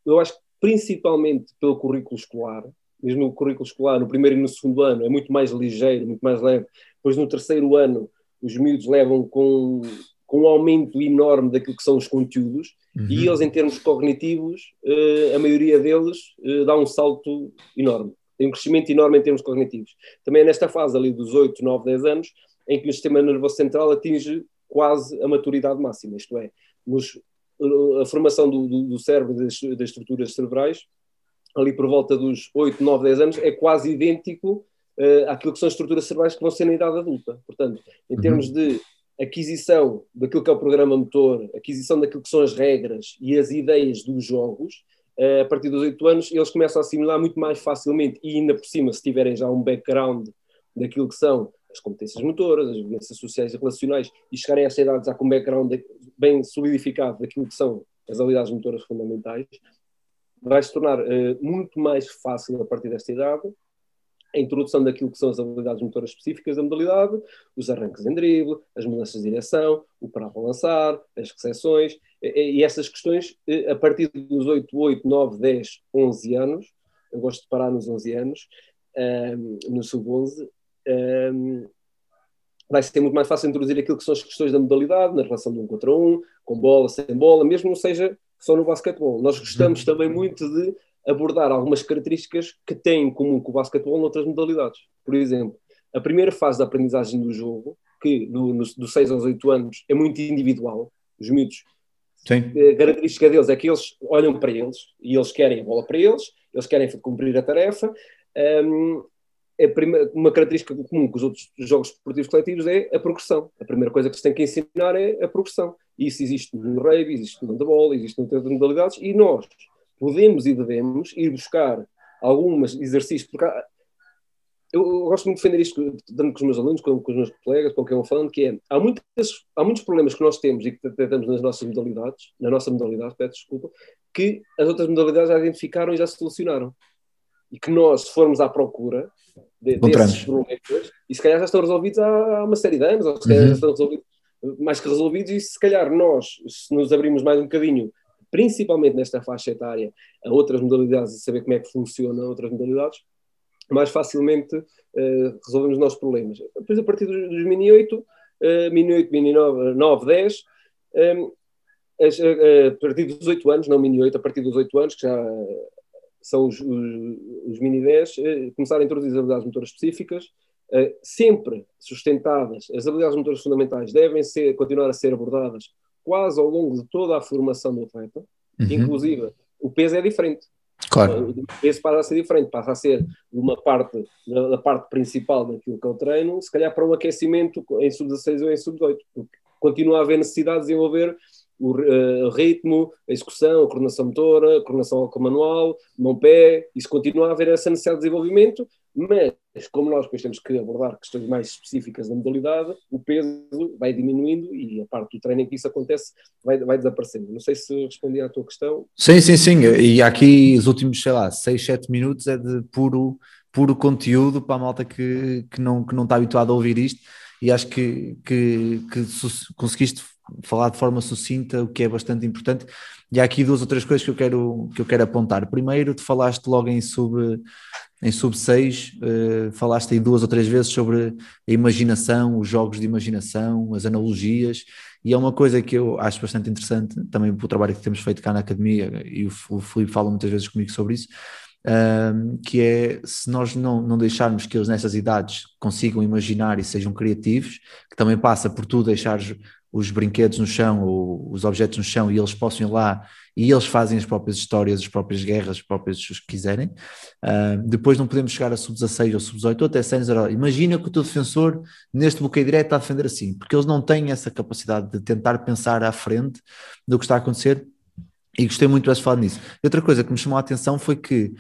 B: Eu acho que principalmente pelo currículo escolar, mesmo o currículo escolar, no primeiro e no segundo ano, é muito mais ligeiro, muito mais leve. Depois, no terceiro ano, os miúdos levam com, com um aumento enorme daquilo que são os conteúdos, uhum. e eles, em termos cognitivos, uh, a maioria deles uh, dá um salto enorme. Tem um crescimento enorme em termos cognitivos. Também é nesta fase ali dos 8, 9, 10 anos, em que o sistema nervoso central atinge quase a maturidade máxima, isto é, nos, a formação do, do, do cérebro das, das, estruturas cerebrais, ali por volta dos 8, 9, 10 anos, é quase idêntico uh, àquilo que são as estruturas cerebrais que vão ser na idade adulta. Portanto, em uhum. termos de aquisição daquilo que é o programa motor, aquisição daquilo que são as regras e as ideias dos jogos, uh, a partir dos 8 anos, eles começam a assimilar muito mais facilmente e ainda por cima, se tiverem já um background daquilo que são as competências motoras, as competências sociais e relacionais, e chegarem a esta idade já com um background bem solidificado daquilo que são as habilidades motoras fundamentais, vai se tornar uh, muito mais fácil a partir desta idade a introdução daquilo que são as habilidades motoras específicas da modalidade, os arranques em drible, as mudanças de direção, o para lançar, as recepções, e, essas questões, eh, a partir dos 8, 8, 9, 10, 11 anos, eu gosto de parar nos 11 anos, um, no sub-11, um, vai ser muito mais fácil introduzir aquilo que são as questões da modalidade, na relação de um contra um, com bola, sem bola, mesmo não seja só no basquetebol. Nós gostamos uhum. também muito de abordar algumas características que têm em comum com o basquetebol noutras modalidades. Por exemplo, a primeira fase da aprendizagem do jogo, que no, no, dos 6 aos 8 anos é muito individual, os miúdos, Sim. a característica deles é que eles olham para eles e eles querem a bola para eles, eles querem cumprir a tarefa, um, é primeira, uma característica comum com os outros jogos esportivos coletivos é a progressão. A primeira coisa que se tem que ensinar é a progressão. Isso existe no rugby, existe no handball, existe em outras modalidades e nós podemos e devemos ir buscar alguns exercícios, porque há, eu, eu, gosto muito de defender isto, dando com os meus alunos, com, com os meus colegas, com quem eu falando, que é, há, muitas, há muitos problemas que nós temos e que tratamos nas nossas modalidades, na nossa modalidade, peço desculpa, que as outras modalidades já identificaram e já solucionaram. E que nós, se formos à procura, de, desses problemas e se calhar já estão resolvidos há, há uma série de anos, ou se calhar uhum. já estão resolvidos, mais que resolvidos, e se calhar nós, se nos abrimos mais um bocadinho, principalmente nesta faixa etária, a outras modalidades e saber como é que funciona outras modalidades, mais facilmente uh, resolvemos os nossos problemas. Depois, a partir dos, dos mini 8, uh, mini 8, mini 9, 9 10, um, as, uh, a partir dos 8 anos, não mini 8, a partir dos 8 anos, que já são os, os, os mini 10, eh, começar a introduzir as habilidades motoras específicas, eh, sempre sustentadas. As habilidades motoras fundamentais devem ser, continuar a ser abordadas quase ao longo de toda a formação do atleta, uhum. inclusive o peso é diferente.
A: Claro.
B: O peso passa a ser diferente, passa a ser uma parte, da parte principal daquilo que o treino, se calhar para um aquecimento em sub-16 ou em sub-18, porque continua a haver necessidade de desenvolver o uh, ritmo, a execução, a coordenação motora, a coordenação manual, mão-pé, isso continua a haver essa necessidade de desenvolvimento, mas como nós depois temos que abordar questões mais específicas da modalidade, o peso vai diminuindo e a parte do treino em que isso acontece vai, vai desaparecendo. Não sei se respondi à tua questão.
A: Sim, sim, sim. E aqui os últimos, sei lá, 6, 7 minutos é de puro, puro conteúdo para a malta que, que, não, que não está habituada a ouvir isto e acho que, que, que conseguiste falar de forma sucinta, o que é bastante importante. E há aqui duas ou três coisas que eu quero, que eu quero apontar. Primeiro, tu falaste logo em sub, em sub 6, uh, eh, falaste aí duas ou três vezes sobre a imaginação, os jogos de imaginação, as analogias, e é uma coisa que eu acho bastante interessante, também o trabalho que temos feito cá na academia, e o, o Filipe fala muitas vezes comigo sobre isso, um, que é se nós não, não deixarmos que eles nessas idades consigam imaginar e sejam criativos, que também passa por tu deixar os brinquedos no chão ou os objetos no chão e eles possam ir lá e eles fazem as próprias histórias, as próprias guerras, as próprias os que quiserem. Uh, depois não podemos chegar a sub-16 ou sub-18 ou até 100 Imagina que o teu defensor neste bloqueio direto está a defender assim, porque eles não têm essa capacidade de tentar pensar à frente do que está a acontecer e gostei muito de falar nisso. Outra coisa que me chamou a atenção foi que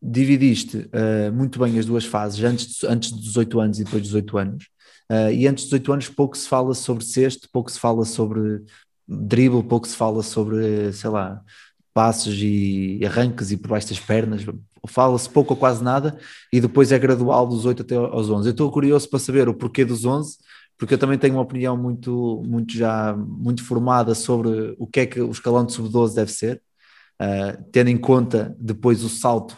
A: dividiste uh, muito bem as duas fases, antes, de, antes dos 18 anos e depois dos 18 anos, uh, e antes dos 18 anos pouco se fala sobre cesto, pouco se fala sobre drible, pouco se fala sobre, sei lá, passos e arranques e por baixo das pernas, fala-se pouco ou quase nada, e depois é gradual dos 8 até aos 11. Eu estou curioso para saber o porquê dos 11, porque eu também tenho uma opinião muito, muito já muito formada sobre o que é que o escalão de sub-12 deve ser, uh, tendo em conta depois o salto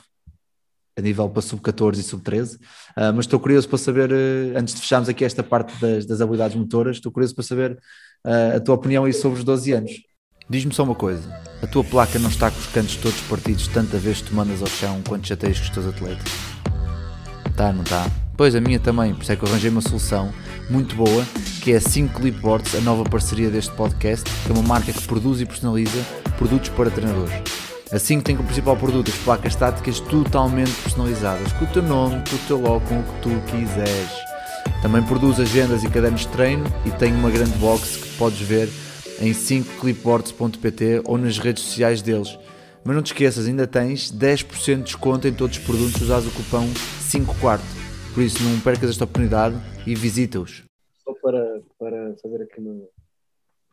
A: a nível para sub-14 e sub-13, uh, mas estou curioso para saber, uh, antes de fecharmos aqui esta parte das, das habilidades motoras, estou curioso para saber a tua opinião aí sobre os 12 anos. Diz-me só uma coisa, a tua placa não está com os cantos todos partidos tanta vez que tu mandas ao chão quando chateias com os teus atletas? Tá, não tá? Pois a minha também, por isso é que eu arranjei uma solução muito boa, que é a 5 Clipboards, a nova parceria deste podcast, que é uma marca que produz e personaliza produtos para treinadores. Assim que tem como principal produto as placas estáticas totalmente personalizadas, com o teu nome, com o teu logo, com o que tu quiseres. Também produz agendas e cadernos de treino e tem uma grande box que podes ver em 5clipboards.pt ou nas redes sociais deles. Mas não te esqueças, ainda tens 10% de desconto em todos os produtos usados o cupom 5 quarto. Por isso não percas esta oportunidade e visita-os.
B: Só para, para fazer aqui um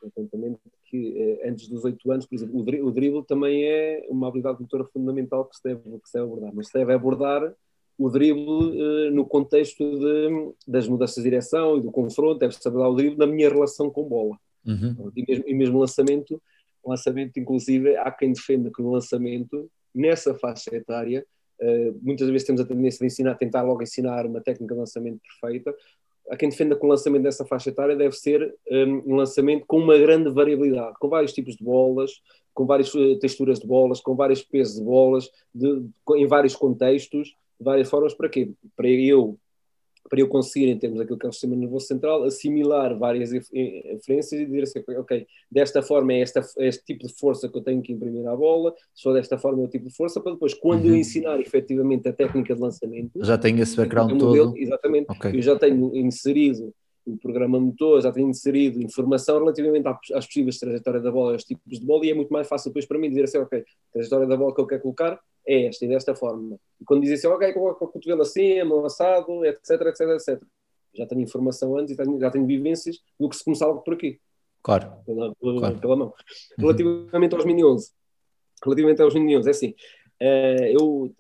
B: apontamento que eh, antes dos 8 anos, por exemplo, o, dri o drible também é uma habilidade motora fundamental que se deve, que se deve abordar, mas se deve abordar o drible eh, no contexto de, das mudanças de direção e do confronto, deve-se abordar o drible na minha relação com bola. Uhum. E, mesmo, e mesmo lançamento, lançamento, inclusive, há quem defenda que no lançamento, nessa faixa etária, uh, muitas vezes temos a tendência de ensinar, tentar logo ensinar uma técnica de lançamento perfeita. Há quem defenda que o lançamento dessa faixa etária deve ser um, um lançamento com uma grande variabilidade, com vários tipos de bolas, com várias uh, texturas de bolas, com vários pesos de bolas, de, em vários contextos, de várias formas. Para quê? Para eu para eu conseguir, em termos daquilo que é o sistema nervoso central, assimilar várias referências e dizer assim, ok, desta forma é esta, é este tipo de força que eu tenho que imprimir à bola, só desta forma é o tipo de força, para depois, quando uhum. eu ensinar efetivamente a técnica de lançamento...
A: Já tenho esse background modelo, todo.
B: Exatamente, okay. eu já tenho inserido o programa motor, já tenho inserido informação relativamente às possíveis trajetórias da bola, aos tipos de bola, e é muito mais fácil depois para mim dizer assim, ok, a trajetória da bola que eu quero colocar é esta e desta forma. E quando dizem assim, ok, coloca o cotovelo assim, a mão assado, etc, etc, etc. Já tenho informação antes e tenho, já tenho vivências do que se começava por aqui.
A: Claro.
B: Pela, pela, claro. pela mão. Uhum. Relativamente aos Mini 11, relativamente aos Mini 11, é assim, uh, eu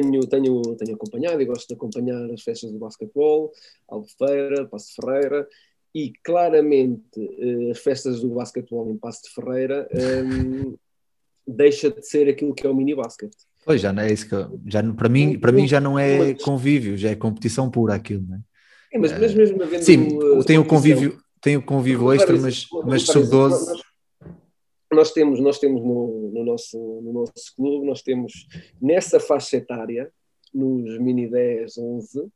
B: tenho, tenho, tenho acompanhado e gosto de acompanhar as festas do basquetebol, Albufeira, Passo de Ferreira, e claramente uh, as festas do basquetebol em Passo de Ferreira um, ehm, deixa de ser aquilo que é o mini basket.
A: Pois já não é isso que eu, já para mim para mim já não é convívio, já é competição pura aquilo, não é?
B: é mas, mas, mesmo havendo
A: Sim, uh, tem o convívio, tem o convívio extra, mas, mas sub 12
B: nós, temos nós temos no, no, nosso no nosso clube, nós temos nessa faixa etária nos mini 10, 11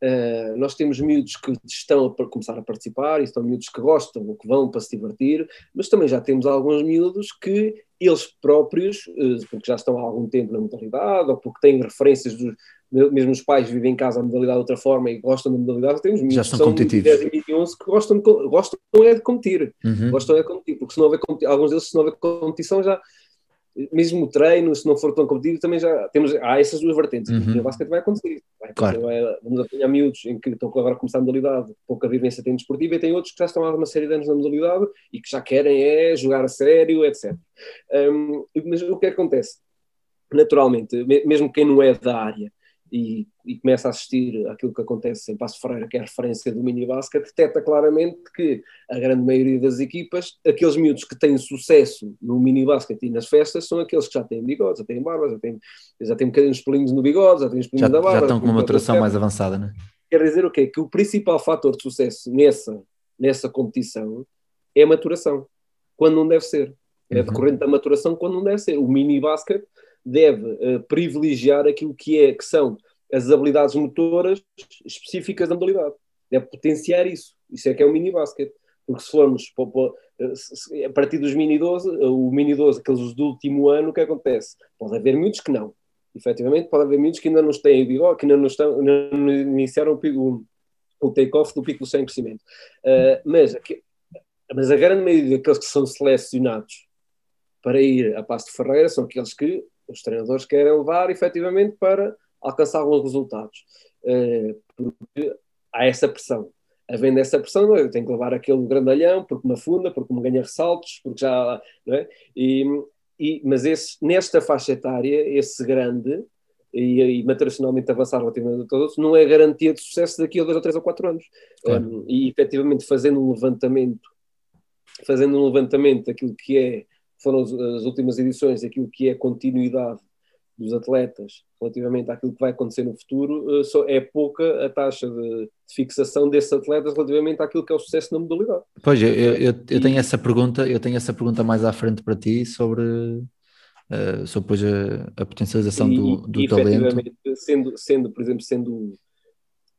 B: Uh, nós temos miúdos que estão a começar a participar, e estão miúdos que gostam ou que vão para se divertir, mas também já temos alguns miúdos que eles próprios, uh, porque já estão há algum tempo na modalidade, ou porque têm referências dos mesmo os pais vivem em casa a modalidade de outra forma e gostam da modalidade, temos
A: já são competitivos.
B: 10 e 11 que gostam, gostam é de competir, uhum. gostam é de competir, porque se não houver alguns deles, se não houver competição, já mesmo o treino, se não for tão competitivo, também já temos, há essas duas vertentes. Uhum. O basquete vai acontecer. Vai, claro. vai, vamos apanhar miúdos em que estão agora a começar a modalidade, pouca vivência tem desportiva, e tem outros que já estão há uma série de anos na modalidade e que já querem é jogar a sério, etc. Um, mas o que é que acontece? Naturalmente, mesmo quem não é da área, e, e, começa a assistir aquilo que acontece em Passo Ferreira, que é a referência do mini basket, detecta claramente que a grande maioria das equipas, aqueles miúdos que têm sucesso no mini basket e nas festas, são aqueles que já têm bigode, já têm barba, já têm, já têm um bocadinho de pelinhos no bigode, já têm os pelinhos da barba.
A: Já estão com uma maturação mais avançada, né?
B: Quer dizer o quê? Que o principal fator de sucesso nessa, nessa competição é a maturação, quando não deve ser. É uhum. decorrente da maturação quando não deve ser. O mini basket deve uh, privilegiar aquilo que, é, que são as habilidades motoras específicas da modalidade. Deve potenciar isso. Isso é que é o mini basket. Porque se formos eh, a partir dos mini 12, eh, o mini 12, aqueles do último ano, o que acontece? Pode haver muitos que não. Efetivamente, pode haver muitos que ainda não têm bigode, que ainda não, estão, não iniciaram o, o take-off do pico seu crescimento. Uh, mas, mas a grande maioria daqueles que são selecionados para ir a Passo de Ferreira são aqueles que os treinadores querem levar efetivamente para alcançar alguns resultados. Uh, porque há essa pressão. havendo essa pressão, eu tenho que levar aquele grandalhão porque me afunda, porque me ganha ressaltos, porque já. Não é? e, e, mas esse, nesta faixa etária, esse grande e, e maturacionalmente avançar relativamente a todos, não é garantia de sucesso daqui a dois ou três ou quatro anos.
A: Claro.
B: Um, e efetivamente fazendo um levantamento, fazendo um levantamento daquilo que é, foram as, as últimas edições, daquilo que é continuidade dos atletas relativamente àquilo que vai acontecer no futuro, só é pouca a taxa de, fixação desses atletas relativamente àquilo que é o sucesso na modalidade.
A: Pois, eu, eu, eu, eu tenho essa pergunta, eu tenho essa pergunta mais à frente para ti sobre, uh, sobre depois a, a potencialização
B: e,
A: do, do
B: e,
A: talento.
B: Sendo, sendo, por exemplo, sendo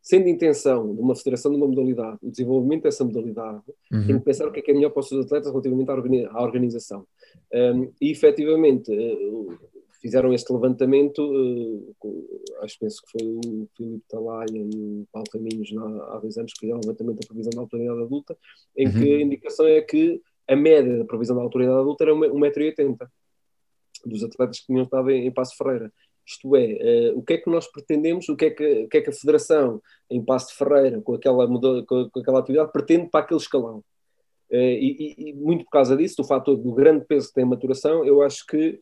B: sendo intenção de uma federação de uma modalidade, o desenvolvimento dessa modalidade, uhum. tem que pensar o que é, que é melhor para os seus atletas relativamente à organização. Um, e efetivamente, uh, fizeram este levantamento, uh, acho que penso que foi o Filipe Talaia e o Paulo Raminhos há, há dois anos que fizeram o levantamento da previsão da autoridade adulta, em uhum. que a indicação é que a média da previsão da autoridade adulta era 1,80m dos atletas que tinham estado em, em Passo Ferreira. Isto é, uh, o que é que nós pretendemos, o que é que, que, é que a Federação em Passo de Ferreira, com aquela, com, aquela atividade, pretende para aquele escalão. Uh, e, e, muito por causa disso, do fator do grande peso que tem a maturação, eu acho que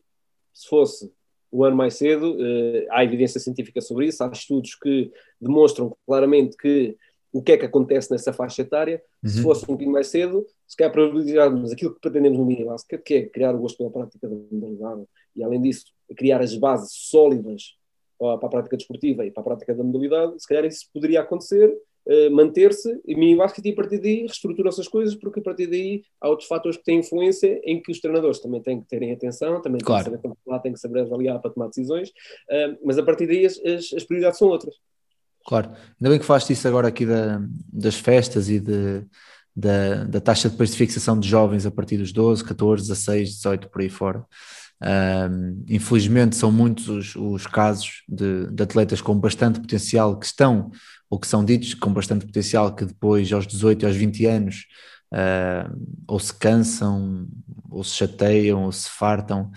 B: se fosse o ano mais cedo, uh, há evidência científica sobre isso, há estudos que demonstram claramente que o que é que acontece nessa faixa etária, uhum. se fosse um bocadinho mais cedo, se calhar privilegiarmos aquilo que pretendemos no mini basket, que é criar o gosto pela prática da modalidade, e além disso, criar as bases sólidas para a prática desportiva e para a prática da modalidade, se calhar isso poderia acontecer uh, manter-se e mini basket e a partir daí reestruturam-se as coisas porque a partir daí há outros fatores que têm influência em que os treinadores também têm que terem atenção, também
A: claro.
B: têm que saber controlar, têm que saber avaliar para tomar decisões, uh, mas a partir daí as, as, as, prioridades são outras.
A: Claro, ainda bem que falaste isso agora aqui da, das festas e de, da, da taxa depois de fixação de jovens a partir dos 12, 14, 16, 18 por aí fora. Infelizmente são muitos os, os casos de, de, atletas com bastante potencial que estão ou que são ditos com bastante potencial que depois aos 18 aos 20 anos uh, ou se cansam ou se chateiam ou se fartam.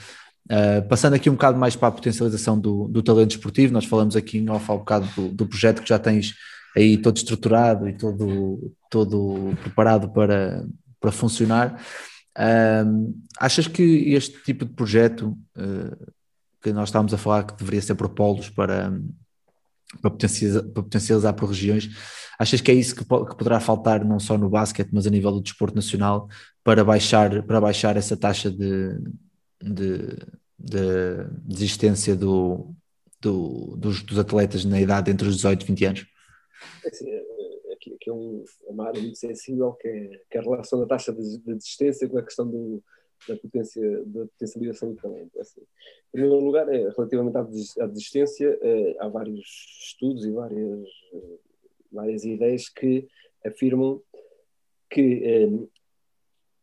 A: Uh, passando aqui um bocado mais para a potencialização do, do talento esportivo, nós falamos aqui em off um bocado do, do projeto que já tens aí todo estruturado e todo, todo preparado para, para funcionar achas que este tipo de projeto uh, que nós estávamos a falar que deveria ser por polos para, para, potencializar, para potencializar por regiões, achas que é isso que, que, poderá faltar não só no basquete, mas a nível do desporto nacional para baixar, para baixar essa taxa de, de, de desistência do, do, dos, dos, atletas na idade entre os 18 e 20 anos?
B: É assim, que é um, uma área muito sensível, que é, que é a relação da taxa de, de desistência com a questão do, da, potência, da potencialização do talento. É assim, em primeiro lugar, é, relativamente à desistência, é, há vários estudos e várias, eh, várias ideias que afirmam que eh,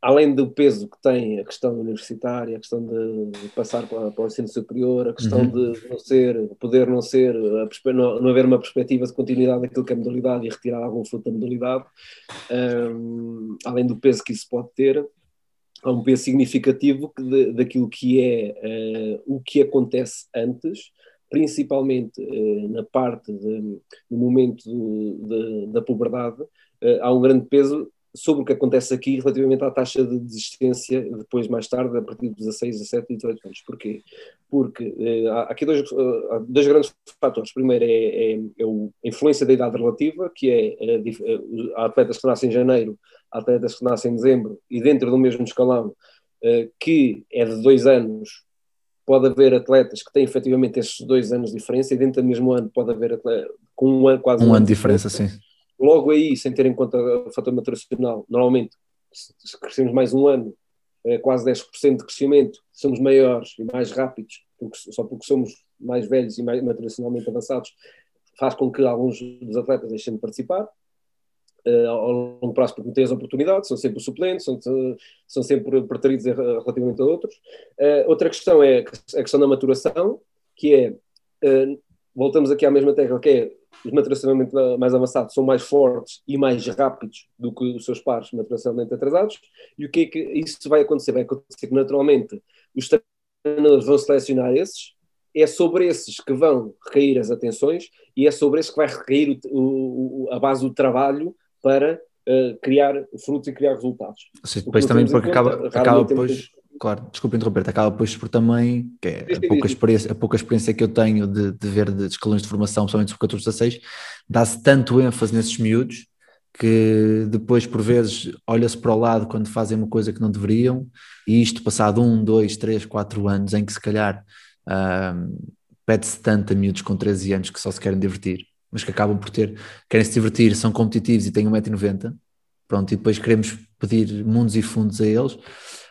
B: além do peso que tem a questão universitária, a questão de, passar para, para, o ensino superior, a questão uhum. de não ser, poder não ser, não, não, haver uma perspectiva de continuidade daquilo que é modalidade e retirar algum fruto da modalidade, um, além do peso que isso pode ter, há um peso significativo de, daquilo que é uh, o que acontece antes, principalmente uh, na parte de, no momento do, de, da puberdade, uh, há um grande peso sobre o que acontece aqui relativamente à taxa de desistência depois, mais tarde, a partir de 16, 17 e 18 anos. Porquê? Porque eh, há aqui dois, há dois grandes fatores. Primeiro é, é, é, a influência da idade relativa, que é uh, há atletas que nascem em janeiro, há atletas que nascem em dezembro, e dentro do mesmo escalão, que é de dois anos, pode haver atletas que têm efetivamente esses dois anos de diferença, e dentro do mesmo ano pode haver atletas com um ano, quase
A: um, um ano de diferença, diferença, sim
B: Logo aí, sem ter em conta o fator maturacional, normalmente, se crescemos mais um ano, é quase 10% de crescimento, somos maiores e mais rápidos, porque, só porque somos mais velhos e mais maturacionalmente avançados, faz com que alguns dos atletas deixem de participar. Uh, ao longo prazo, porque não têm as oportunidades, são sempre suplentes, são, são sempre preteridos relativamente a outros. Uh, outra questão é a questão da maturação, que é, uh, voltamos aqui à mesma tecla, que é os maturacionalmente mais avançados são mais fortes e mais rápidos do que os seus pares maturacionalmente atrasados. E o que é que isso vai acontecer? Vai acontecer que naturalmente os treinadores vão selecionar esses, é sobre esses que vão recair as atenções e é sobre esses que vai recair o, o, a base do trabalho para uh, criar frutos e criar resultados.
A: Seja, depois também porque acaba, acaba depois, claro, desculpa interromper, acaba depois por também, que é a pouca, experiência, a pouca experiência que eu tenho de, de ver de escalões de formação, principalmente sobre 14, 16, dá-se tanto ênfase nesses miúdos que depois por vezes olha-se para o lado quando fazem uma coisa que não deveriam e isto passado um, dois, três, quatro anos em que se calhar pede-se tanto a miúdos com 13 anos que só se querem divertir, mas que acabam por ter, querem se divertir, são competitivos e têm 1,90m, pronto, e depois queremos pedir mundos e fundos a eles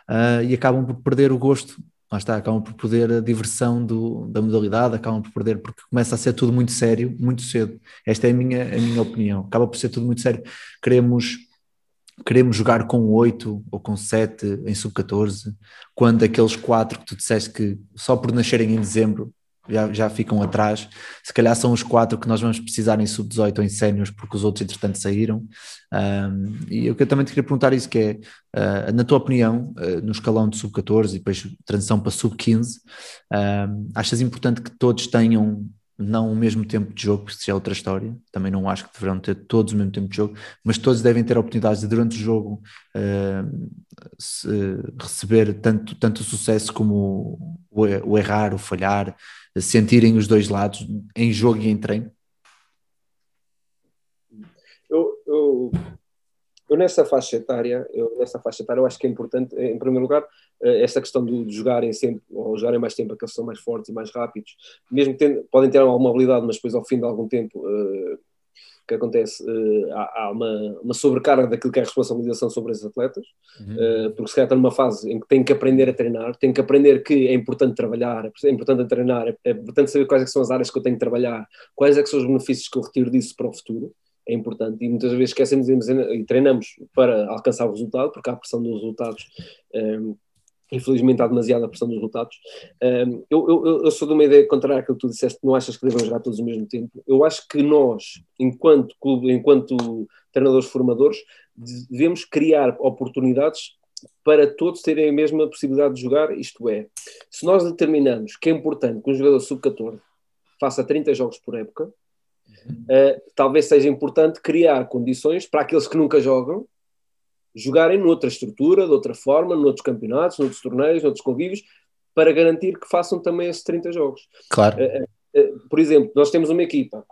A: uh, e acabam por perder o gosto, lá está, acabam por perder a diversão do, da modalidade, acabam por perder, porque começa a ser tudo muito sério, muito cedo. Esta é a minha, a minha opinião. Acaba por ser tudo muito sério. Queremos queremos jogar com 8 ou com 7 em sub-14, quando aqueles 4 que tu disseste que só por nascerem em dezembro já, já ficam atrás, se calhar são os 4 que nós vamos precisar em sub-18 ou em séniores, porque os outros entretanto saíram. Um, e eu também te queria perguntar isso, que é, uh, na tua opinião, uh, no escalão de sub-14 e depois transição para sub-15, uh, achas importante que todos tenham não o mesmo tempo de jogo, porque isso é outra história, também não acho que deverão ter todos o mesmo tempo de jogo, mas todos devem ter oportunidades de durante o jogo uh, se, receber tanto, tanto o sucesso como o, o, errar, o falhar, sentirem os dois lados em jogo e em treino?
B: Eu, eu, eu nessa faixa etária, eu nessa faixa etária eu acho que é importante, em primeiro lugar, eh, essa questão de, jogarem sempre, ou jogarem mais tempo, aqueles são mais fortes e mais rápidos, mesmo tendo, podem ter alguma habilidade, mas depois ao fim de algum tempo, uh, que acontece, uh, há, há uma, uma, sobrecarga daquilo que é a responsabilização sobre esses atletas, uhum. uh, porque se calhar estão numa fase em que têm que aprender a treinar, têm que aprender que é importante trabalhar, é importante treinar, é, importante saber quais é são as áreas que eu tenho que trabalhar, quais é são os benefícios que eu retiro disso para o futuro, é importante e muitas vezes esquecemos e treinamos para alcançar o resultado, porque há a pressão dos resultados um, infelizmente há demasiada pressão dos resultados. Um, eu, eu, eu, sou de uma ideia contrária àquilo que tu disseste, não achas que devem jogar todos ao mesmo tempo. Eu acho que nós, enquanto clube, enquanto treinadores formadores, devemos criar oportunidades para todos terem a mesma possibilidade de jogar, isto é, se nós determinamos que é importante que um jogador sub-14 faça 30 jogos por época, uh, talvez seja importante criar condições para aqueles que nunca jogam jogarem noutra estrutura, de outra forma, noutros campeonatos, noutros torneios, noutros convívios, para garantir que façam também esses 30 jogos.
A: Claro. Uh,
B: uh, por exemplo, nós temos uma equipa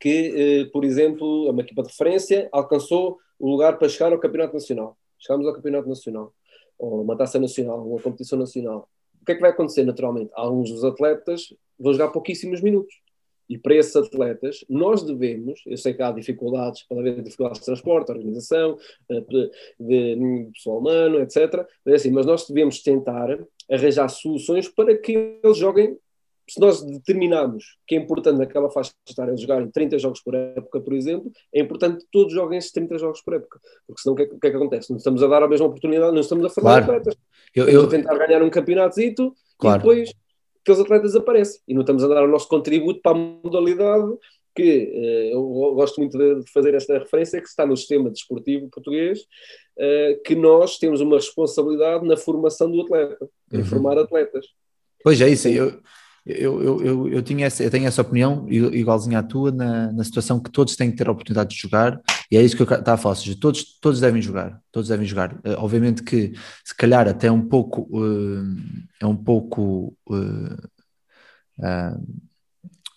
B: que, por exemplo, é uma equipa de referência, alcançou o lugar para chegar ao Campeonato Nacional. Chegamos ao Campeonato Nacional, ou uma taça nacional, uma competição nacional. O que é que vai acontecer naturalmente? Alguns dos atletas vão jogar pouquíssimos minutos e para esses atletas, nós devemos, eu sei que há dificuldades, pode haver dificuldades de transporte, organização, eh, de, pessoal humano, etc. Mas, assim, mas nós devemos tentar arranjar soluções para que eles joguem. Se nós determinarmos que é importante naquela faixa estar eles jogarem 30 jogos por época, por exemplo, é importante que todos joguem esses 30 jogos por época. Porque senão o que, é, que, é que acontece? Não estamos a dar a mesma oportunidade, não estamos a formar claro. atletas. Eu, eu... a tentar ganhar um campeonatozito claro. e depois aqueles atletas aparecem e não estamos a dar o nosso contributo para a modalidade que eh, eu gosto muito de fazer esta referência, que está no sistema desportivo português, eh, que nós temos uma responsabilidade na formação do atleta, em uhum. formar atletas.
A: Pois é, isso. Eu, eu, eu, eu, eu, tinha essa, eu tenho essa opinião, igualzinha à tua, na, na situação que todos têm que ter a oportunidade de jogar, e é isso que eu estava a falar, ou seja, todos, todos devem jogar, todos devem jogar. Uh, obviamente que, se calhar, até um pouco, uh, é um pouco uh,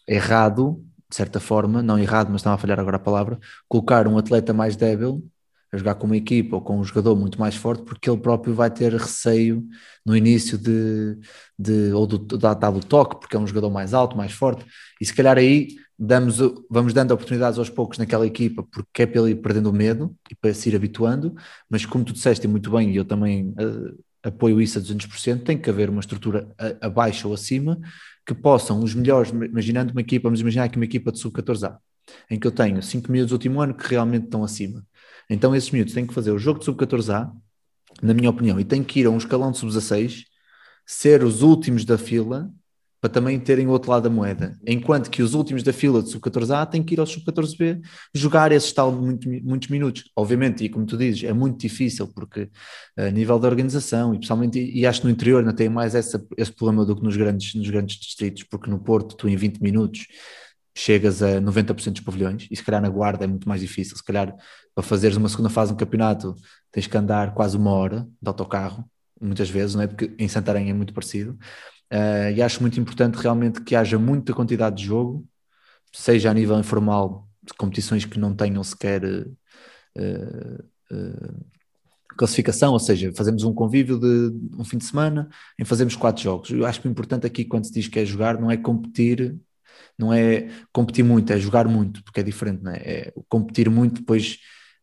A: errado, de certa forma, não errado, mas estava a falhar agora a palavra, colocar um atleta mais débil a jogar com uma equipa ou com um jogador muito mais forte, porque ele próprio vai ter receio no início de, de ou do, da, do toque, porque é um jogador mais alto, mais forte, e se calhar aí damos, vamos dando oportunidades aos poucos naquela equipa, porque é para ele ir perdendo o medo e para se ir habituando, mas como tu disseste muito bem, e eu também uh, apoio isso a 200%, tem que haver uma estrutura abaixo ou acima que possam os melhores, imaginando uma equipa, vamos imaginar aqui uma equipa de sub-14A, em que eu tenho 5 minutos do último ano que realmente estão acima. Então esses miúdos têm que fazer o jogo de sub-14A, na minha opinião, e têm que ir a um escalão de sub-16, ser os últimos da fila, para também terem o outro lado da moeda. Enquanto que os últimos da fila de sub-14A têm que ir ao sub-14B jogar esses tal muito, muitos minutos. Obviamente, e como tu dizes, é muito difícil, porque a nível da organização, e pessoalmente, e acho que no interior ainda tem mais essa, esse problema do que nos grandes, nos grandes distritos, porque no Porto tu em 20 minutos chegas a 90% dos pavilhões, e se calhar na guarda é muito mais difícil, se calhar para fazeres uma segunda fase no campeonato tens que andar quase uma hora de autocarro, muitas vezes, não é? Porque em Santarém é muito parecido, uh, e acho muito importante realmente que haja muita quantidade de jogo, seja a nível informal, de competições que não tenham sequer uh, uh, classificação, ou seja, fazemos um convívio de um fim de semana em fazemos quatro jogos. Eu acho que o importante aqui quando se diz que é jogar não é competir não é competir muito, é jogar muito, porque é diferente, não é? é competir muito, depois,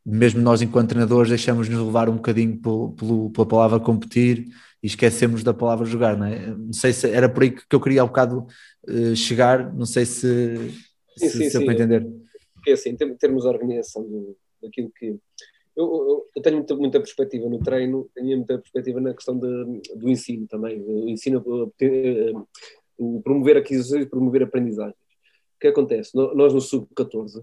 A: mesmo nós enquanto treinadores, deixamos-nos levar um bocadinho pelo, pelo, pela palavra competir e esquecemos da palavra jogar, não é? Não sei se era por aí que eu queria há um bocado uh, chegar, não sei se, sim, se, sim, se para entender.
B: Porque assim, em termos de organização do, daquilo que. Eu, eu, eu, tenho muita, muita perspectiva no treino, tenho muita perspectiva na questão de, do ensino também. O ensino, o promover aquisições e promover aprendizagem que acontece? Nós no Sub-14,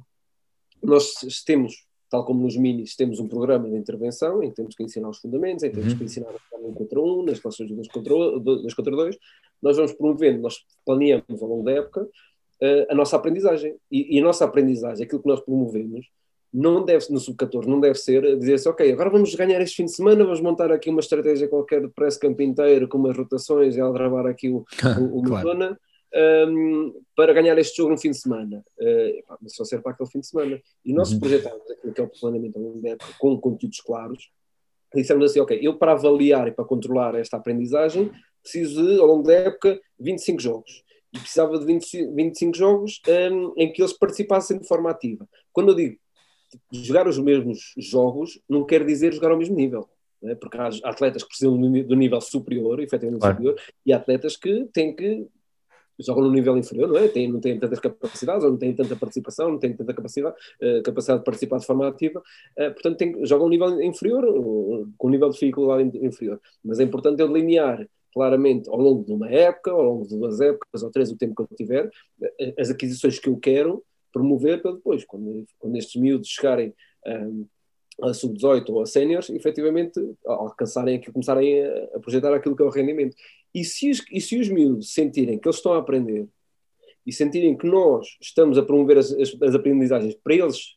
B: nós temos, tal como nos minis, temos um programa de intervenção em que temos que ensinar os fundamentos, em que temos uhum. que ensinar a um contra um, nas relações de dois contra, dois contra dois. Nós vamos promovendo, nós planeamos ao longo da época uh, a nossa aprendizagem. E, e, a nossa aprendizagem, aquilo que nós promovemos, não deve, no sub-14, não deve ser dizer assim, ok, agora vamos ganhar este fim de semana, vamos montar aqui uma estratégia qualquer de press camp inteiro, com umas rotações e aldrabar aqui o, o, o claro um, para ganhar este jogo no fim de semana. Uh, mas só serve para aquele fim de semana. E nós uhum. projetámos aquilo que é o planeamento com conteúdos claros. Dissemos assim, ok, eu para avaliar e para controlar esta aprendizagem preciso de, ao longo da época, 25 jogos. E precisava de 20, 25 jogos um, em que eles participassem de forma ativa. Quando eu digo jogar os mesmos jogos, não quer dizer jogar ao mesmo nível. É? Porque há atletas que precisam do nível superior, efetivamente claro. superior, e há atletas que têm que jogam no nível inferior, não é? Tem, não têm tantas capacidades, ou não têm tanta participação, não têm tanta capacidade, uh, capacidade de participar de forma ativa, uh, portanto tem, jogam no nível inferior, com um nível de dificuldade inferior. Mas é importante eu delinear claramente ao longo de uma época, ao longo de duas épocas ou três, o tempo que eu tiver, eh, as aquisições que eu quero promover para depois, quando, quando estes miúdos chegarem um, a sub-18 ou a séniores, efetivamente alcançarem aquilo, começarem a, a, projetar aquilo que é o rendimento. E se, os, e se os miúdos sentirem que eles estão a aprender e sentirem que nós estamos a promover as, as, as aprendizagens para eles,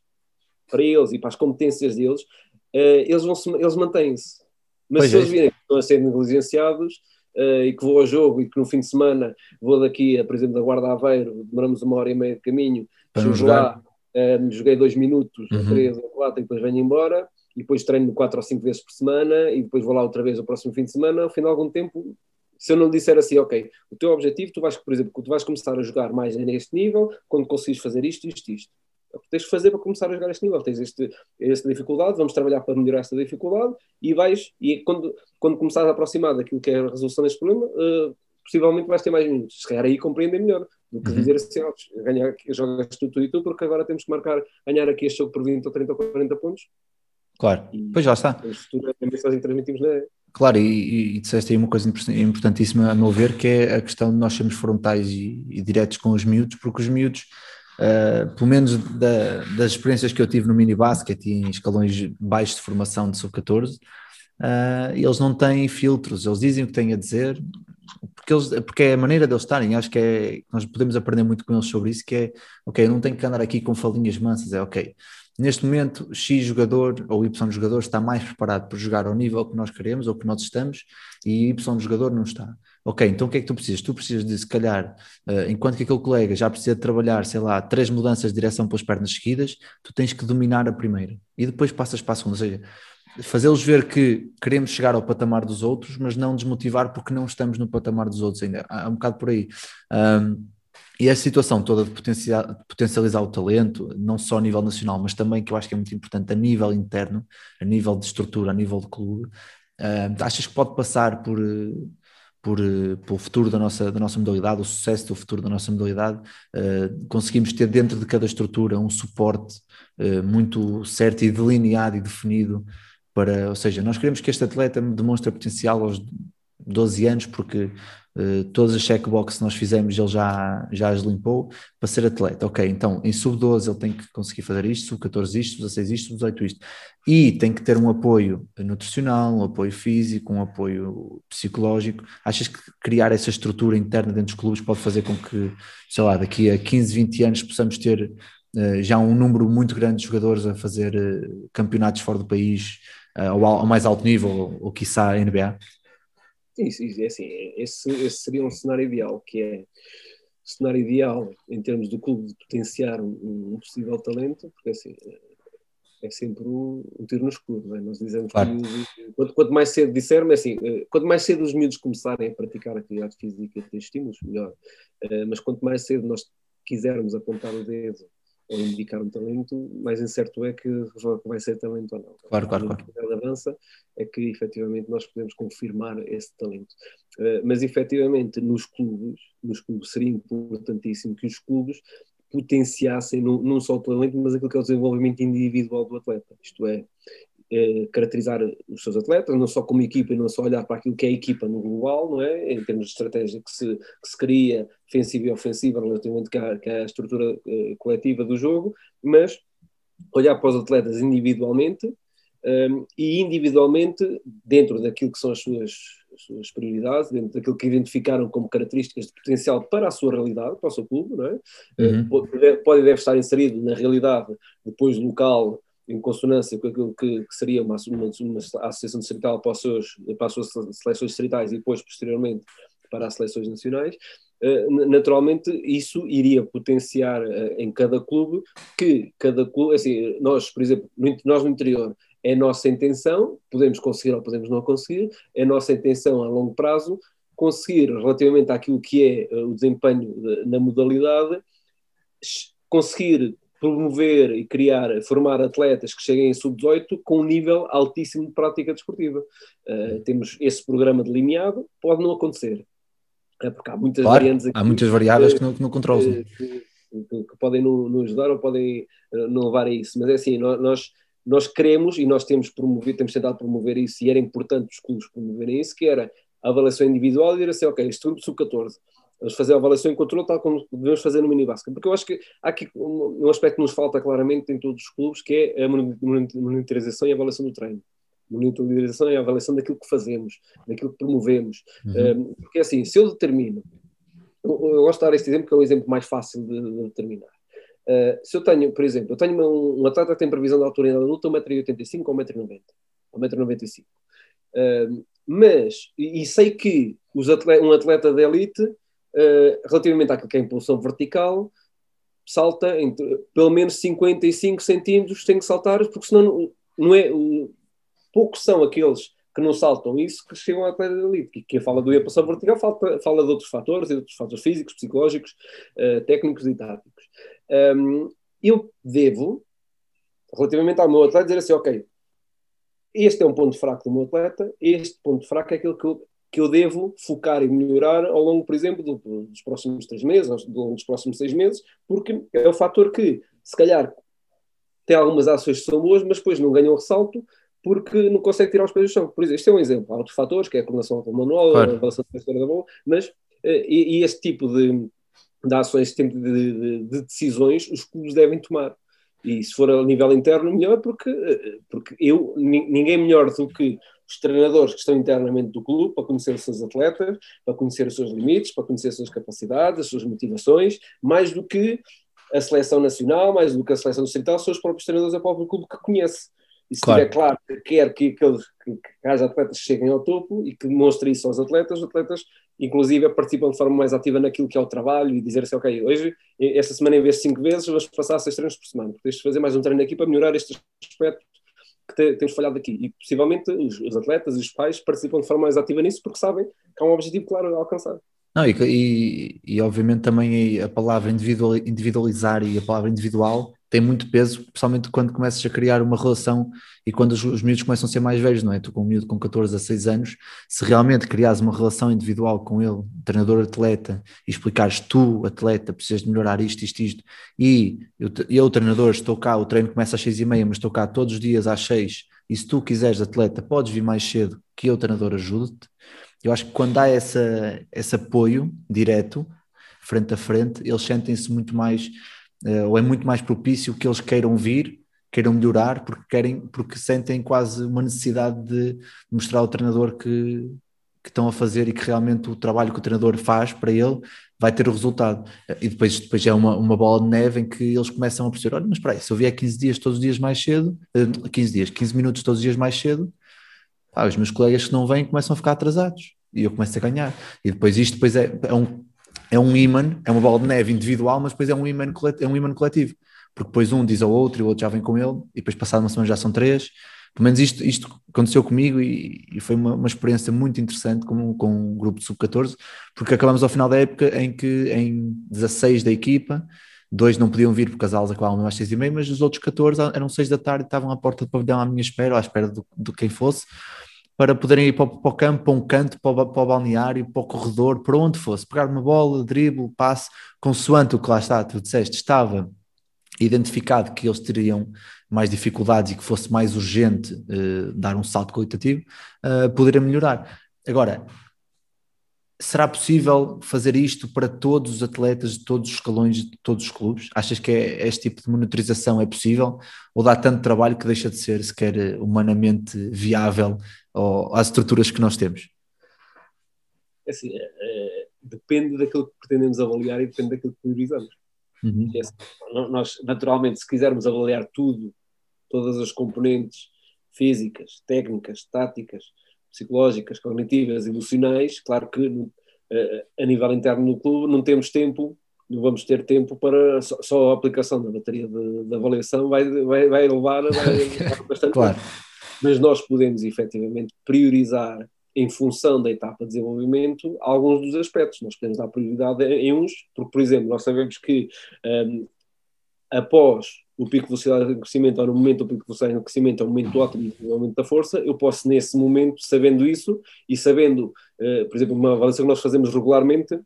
B: para eles e para as competências deles, uh, eles, vão -se, eles mantêm-se. Mas pois se é. eles virem que estão a ser negligenciados uh, e que vou ao jogo e que no fim de semana vou daqui, a, por exemplo, da Guarda Aveiro, demoramos uma hora e meia de caminho, chego lá, uh, joguei dois minutos, uhum. três ou quatro, e depois venho embora, e depois treino quatro ou cinco vezes por semana, e depois vou lá outra vez o próximo fim de semana, ao final de algum tempo, se eu não disser assim, ok, o teu objetivo, tu vais, por exemplo, tu vais começar a jogar mais neste nível, quando conseguires fazer isto, isto, isto. É o que tens que fazer para começar a jogar este nível. Tens este, esta dificuldade, vamos trabalhar para melhorar esta dificuldade e vais, e quando, quando começares a aproximar daquilo que é a resolução deste problema, uh, possivelmente vais ter mais minutos. Se calhar aí compreender melhor do que uhum. dizer assim, oh, ganhar, jogas tu, tu e tu, porque agora temos que marcar, ganhar aqui este jogo por 20 ou 30 ou 40 pontos.
A: Claro, e, pois já está.
B: A mensagem que transmitimos não é.
A: Claro, e, e disseste aí uma coisa importantíssima a meu ver, que é a questão de nós sermos frontais e, e diretos com os miúdos, porque os miúdos, uh, pelo menos da, das experiências que eu tive no mini basket e em escalões baixos de formação de sub-14, uh, eles não têm filtros, eles dizem o que têm a dizer, porque, eles, porque é a maneira deles estarem, acho que é, nós podemos aprender muito com eles sobre isso, que é, ok, eu não tenho que andar aqui com falinhas mansas, é ok, neste momento X jogador ou Y jogador está mais preparado para jogar ao nível que nós queremos ou que nós estamos e Y jogador não está. Ok, então o que é que tu precisas? Tu precisas de, se calhar, uh, enquanto que aquele colega já precisa de trabalhar, sei lá, três mudanças de direção pelas pernas seguidas, tu tens que dominar a primeira e depois passas para a segunda. Ou seja, fazê-los ver que queremos chegar ao patamar dos outros, mas não desmotivar porque não estamos no patamar dos outros ainda. Há um bocado por aí. Um, e essa situação toda de potencializar o talento, não só a nível nacional, mas também que eu acho que é muito importante a nível interno, a nível de estrutura, a nível de clube, uh, achas que pode passar por, por, pelo futuro da nossa, da nossa modalidade, o sucesso do futuro da nossa modalidade, uh, conseguimos ter dentro de cada estrutura um suporte uh, muito certo e delineado e definido para, ou seja, nós queremos que este atleta demonstre potencial aos 12 anos porque uh, todas as checkboxes que nós fizemos ele já, já as limpou para ser atleta. Ok, então em sub-12 ele tem que conseguir fazer isto, sub-14 isto, sub-16 isto, sub-18 isto. E tem que ter um apoio nutricional, um apoio físico, um apoio psicológico. Achas que criar essa estrutura interna dentro dos clubes pode fazer com que, sei lá, daqui a 15, 20 anos possamos ter uh, já um número muito grande de jogadores a fazer uh, campeonatos fora do país, ao, ao, mais alto nível, ou, ou quiçá NBA?
B: Sim, sim, é assim, esse, esse seria um cenário ideal, que é cenário ideal em termos do clube de potenciar um, um possível talento, porque assim é sempre um, um tiro no escuro, é? nós dizemos claro. que quanto, quanto, mais cedo dissermos, é assim, eh, quanto mais cedo os miúdos começarem a praticar atividade física e ter estímulos, melhor, uh, mas quanto mais cedo nós quisermos apontar o dedo ou indicar um talento, mais incerto é que vai ser talento ou não.
A: Claro, claro, claro.
B: A avança é que efetivamente nós podemos confirmar esse talento. Uh, mas efetivamente nos clubes, nos clubes seria importantíssimo que os clubes potenciassem não, não só o talento, mas aquilo que é o desenvolvimento individual do atleta. Isto é, eh, caracterizar os seus atletas, não só como equipa e não só olhar para aquilo que é a equipa no global, não é? em termos de estratégia que se, que se cria, defensiva e ofensiva, relativamente à, à estrutura uh, coletiva do jogo, mas olhar para os atletas individualmente um, ehm, e individualmente, dentro daquilo que são as suas, as suas prioridades, dentro daquilo que identificaram como características de potencial para a sua realidade, para o seu clube, não é? Uhum. Pode, pode deve estar inserido na realidade depois local em consonância com aquilo que, que seria uma, uma, uma, associação distrital para, os seus, para as suas seleções distritais e depois, posteriormente, para as seleções nacionais, uh, naturalmente isso iria potenciar uh, em cada clube que cada clube, assim, nós, por exemplo, no, nós no interior, é nossa intenção, podemos conseguir ou podemos não conseguir, é nossa intenção a longo prazo conseguir, relativamente àquilo que é uh, o desempenho de, na modalidade, conseguir promover e criar, formar atletas que cheguem em sub-18 com um nível altíssimo de prática desportiva. Uh, temos esse programa delineado, pode não acontecer. É porque há muitas
A: claro,
B: variantes aqui,
A: Há muitas variáveis que, que não, que não controlam.
B: Que, que, que, podem não, ajudar ou podem eh, não levar a isso. Mas é assim, nós, nós queremos e nós temos promovido, temos tentado promover isso e era importante os clubes promoverem isso, que era a avaliação individual e dizer assim, ok, este grupo sub-14 Vamos fazer a avaliação e controle tal como devemos fazer no minibasket. Porque eu acho que há aqui um, aspecto que nos falta claramente em todos os clubes, que é a monitorização e a avaliação do treino. Monitorização e a avaliação daquilo que fazemos, daquilo que promovemos. Uhum. porque assim, se eu determino, eu, eu gosto de dar este exemplo, que é o exemplo mais fácil de, de determinar. Uh, se eu tenho, por exemplo, eu tenho um, um atleta que tem previsão de altura em adulta 1,85m ou 1,90m, ou 1,95m. Uh, mas, e, e, sei que atleta, um atleta de elite uh, relativamente àquilo que é a impulsão vertical, salta entre, pelo menos 55 centímetros, tem que saltar, porque senão não, é. Poucos são aqueles que não saltam isso que chegam à atleta elite. Quem fala do impulsão vertical fala, fala de outros fatores, de outros fatores físicos, psicológicos, uh, técnicos e táticos. Um, eu devo, relativamente ao meu atleta, dizer assim: ok, este é um ponto fraco do meu atleta, este ponto fraco é aquele que eu que eu devo focar e melhorar ao longo, por exemplo, do, dos próximos três meses, ou dos próximos seis meses, porque é o fator que, se calhar, tem algumas ações que são boas, mas depois não ganham ressalto porque não consegue tirar os pés do chão. Por exemplo, este é um exemplo. Há outros fatores, que é a coordenação manual, claro. a avaliação da história da bola, mas eh, e, e, este tipo de, de ações, este tipo de, de, de decisões, os clubes devem tomar. E se for a nível interno, melhor, porque, eh, porque eu, ninguém melhor do que os treinadores que estão internamente do clube para conhecer os seus atletas, para conhecer os seus limites, para conhecer as suas capacidades, as suas motivações, mais do que a seleção nacional, mais do que a seleção distrital, são os próprios treinadores, é o próprio clube que conhece. E se claro. tiver claro que quer que, que, que, que haja atletas que cheguem ao topo e que demonstre isso aos atletas, os atletas, inclusive, participam de forma mais ativa naquilo que é o trabalho e dizer assim, ok, hoje, esta semana, em vez de cinco vezes, vamos passar seis treinos por semana, porque tens de fazer mais um treino aqui para melhorar este aspecto que te, temos falhado aqui. E possivelmente os, os, atletas e os pais participam de forma mais ativa nisso porque sabem que há um objetivo claro a alcançar.
A: Não, e, e, e obviamente também a palavra individualizar e a palavra individual tem muito peso, principalmente quando começas a criar uma relação e quando os, os miúdos começam a ser mais velhos, não é? Tu com um miúdo com 14 a 6 anos, se realmente criares uma relação individual com ele, treinador-atleta, e explicares tu, atleta, precisas de melhorar isto, isto, isto, e eu, eu treinador, estou cá, o treino começa às 6 e meia, mas estou cá todos os dias às 6, e se tu quiseres atleta, podes vir mais cedo, que eu, treinador, ajude-te, Eu acho que quando há essa, esse apoio direto, frente a frente, eles sentem-se muito mais, ou é muito mais propício que eles queiram vir, queiram melhorar, porque querem, porque sentem quase uma necessidade de mostrar ao treinador que, que estão a fazer e que realmente o trabalho que o treinador faz para ele vai ter o resultado. E depois, depois é uma, uma bola de neve em que eles começam a perceber: olha, mas espera aí, se eu vier 15 dias todos os dias mais cedo, 15 dias, 15 minutos todos os dias mais cedo, pá, os meus colegas que não vêm começam a ficar atrasados e eu começo a ganhar. E depois isto depois é, é um é um imã, é uma bola de neve individual, mas depois é um imã coletivo, é um imã coletivo. Porque depois um diz ao outro e o outro já vem com ele, e depois passado uma semana já são três, pelo menos isto, isto aconteceu comigo e, e foi uma, uma, experiência muito interessante com, com um grupo de sub-14, porque acabamos ao final da época em que em 16 da equipa, dois não podiam vir porque as aulas acabavam às seis e meia, mas os outros 14 eram seis da tarde e estavam à porta do pavilhão à minha espera, ou à espera de, quem fosse, para poderem ir para, para, o campo, para um canto, para o, para o balneário, para o corredor, para onde fosse, pegar uma bola, drible, passe, consoante o que lá está, tu disseste, estava identificado que eles teriam mais dificuldades e que fosse mais urgente uh, dar um salto qualitativo, uh, poderia melhorar. Agora, será possível fazer isto para todos os atletas de todos os escalões de todos os clubes? Achas que é, este tipo de monitorização é possível ou dá tanto trabalho que deixa de ser sequer eh, humanamente viável ou, às estruturas que nós temos?
B: É assim, é, é, depende daquilo que pretendemos avaliar e depende daquilo que priorizamos. Uhum. Nós, naturalmente, se quisermos avaliar tudo, todas as componentes físicas, técnicas, táticas, psicológicas, cognitivas, emocionais, claro que eh, a nível interno do clube não temos tempo, não vamos ter tempo para só, só a aplicação da bateria de, de avaliação vai, vai, vai levar, vai bastante
A: claro.
B: tempo. Mas nós podemos efetivamente priorizar em função da etapa de desenvolvimento, alguns dos aspectos. Nós podemos dar prioridade em uns, porque, por exemplo, nós sabemos que um, após o pico de velocidade de crescimento, ou no momento do pico de velocidade de crescimento, é o momento ótimo de desenvolvimento da força, eu posso, nesse momento, sabendo isso, e sabendo, uh, por exemplo, uma avaliação que nós fazemos regularmente,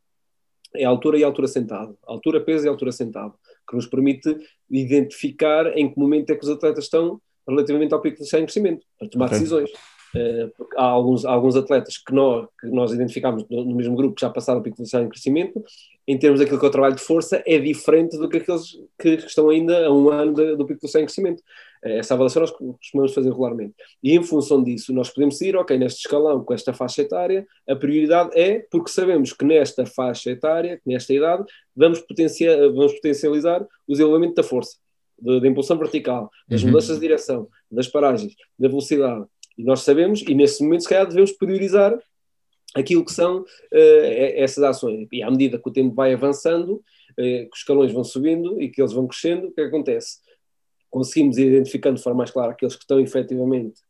B: é a altura e a altura sentado. Altura, peso e altura sentado, que nos permite identificar em que momento é que os atletas estão relativamente ao pico de crescimento, para tomar okay. decisões. Eh, porque há alguns, há alguns atletas que nós, que nós identificamos no, no mesmo grupo que já passaram o pico de em crescimento, em termos daquilo que é o trabalho de força, é diferente do que aqueles que estão ainda a um ano de, do pico de em crescimento. Eh, essa avaliação nós costumamos fazer regularmente. E em função disso, nós podemos ir, ok, neste escalão, com esta faixa etária, a prioridade é porque sabemos que nesta faixa etária, nesta idade, vamos, potencia, vamos potencializar o desenvolvimento da força, da impulsão vertical, das uhum. mudanças de direção, das paragens, da velocidade, e nós sabemos, e nesse momento, se calhar, devemos priorizar aquilo que são uh, essas ações. E à medida que o tempo vai avançando, uh, que os escalões vão subindo e que eles vão crescendo, o que, é que acontece? Conseguimos ir identificando de forma mais clara aqueles que estão efetivamente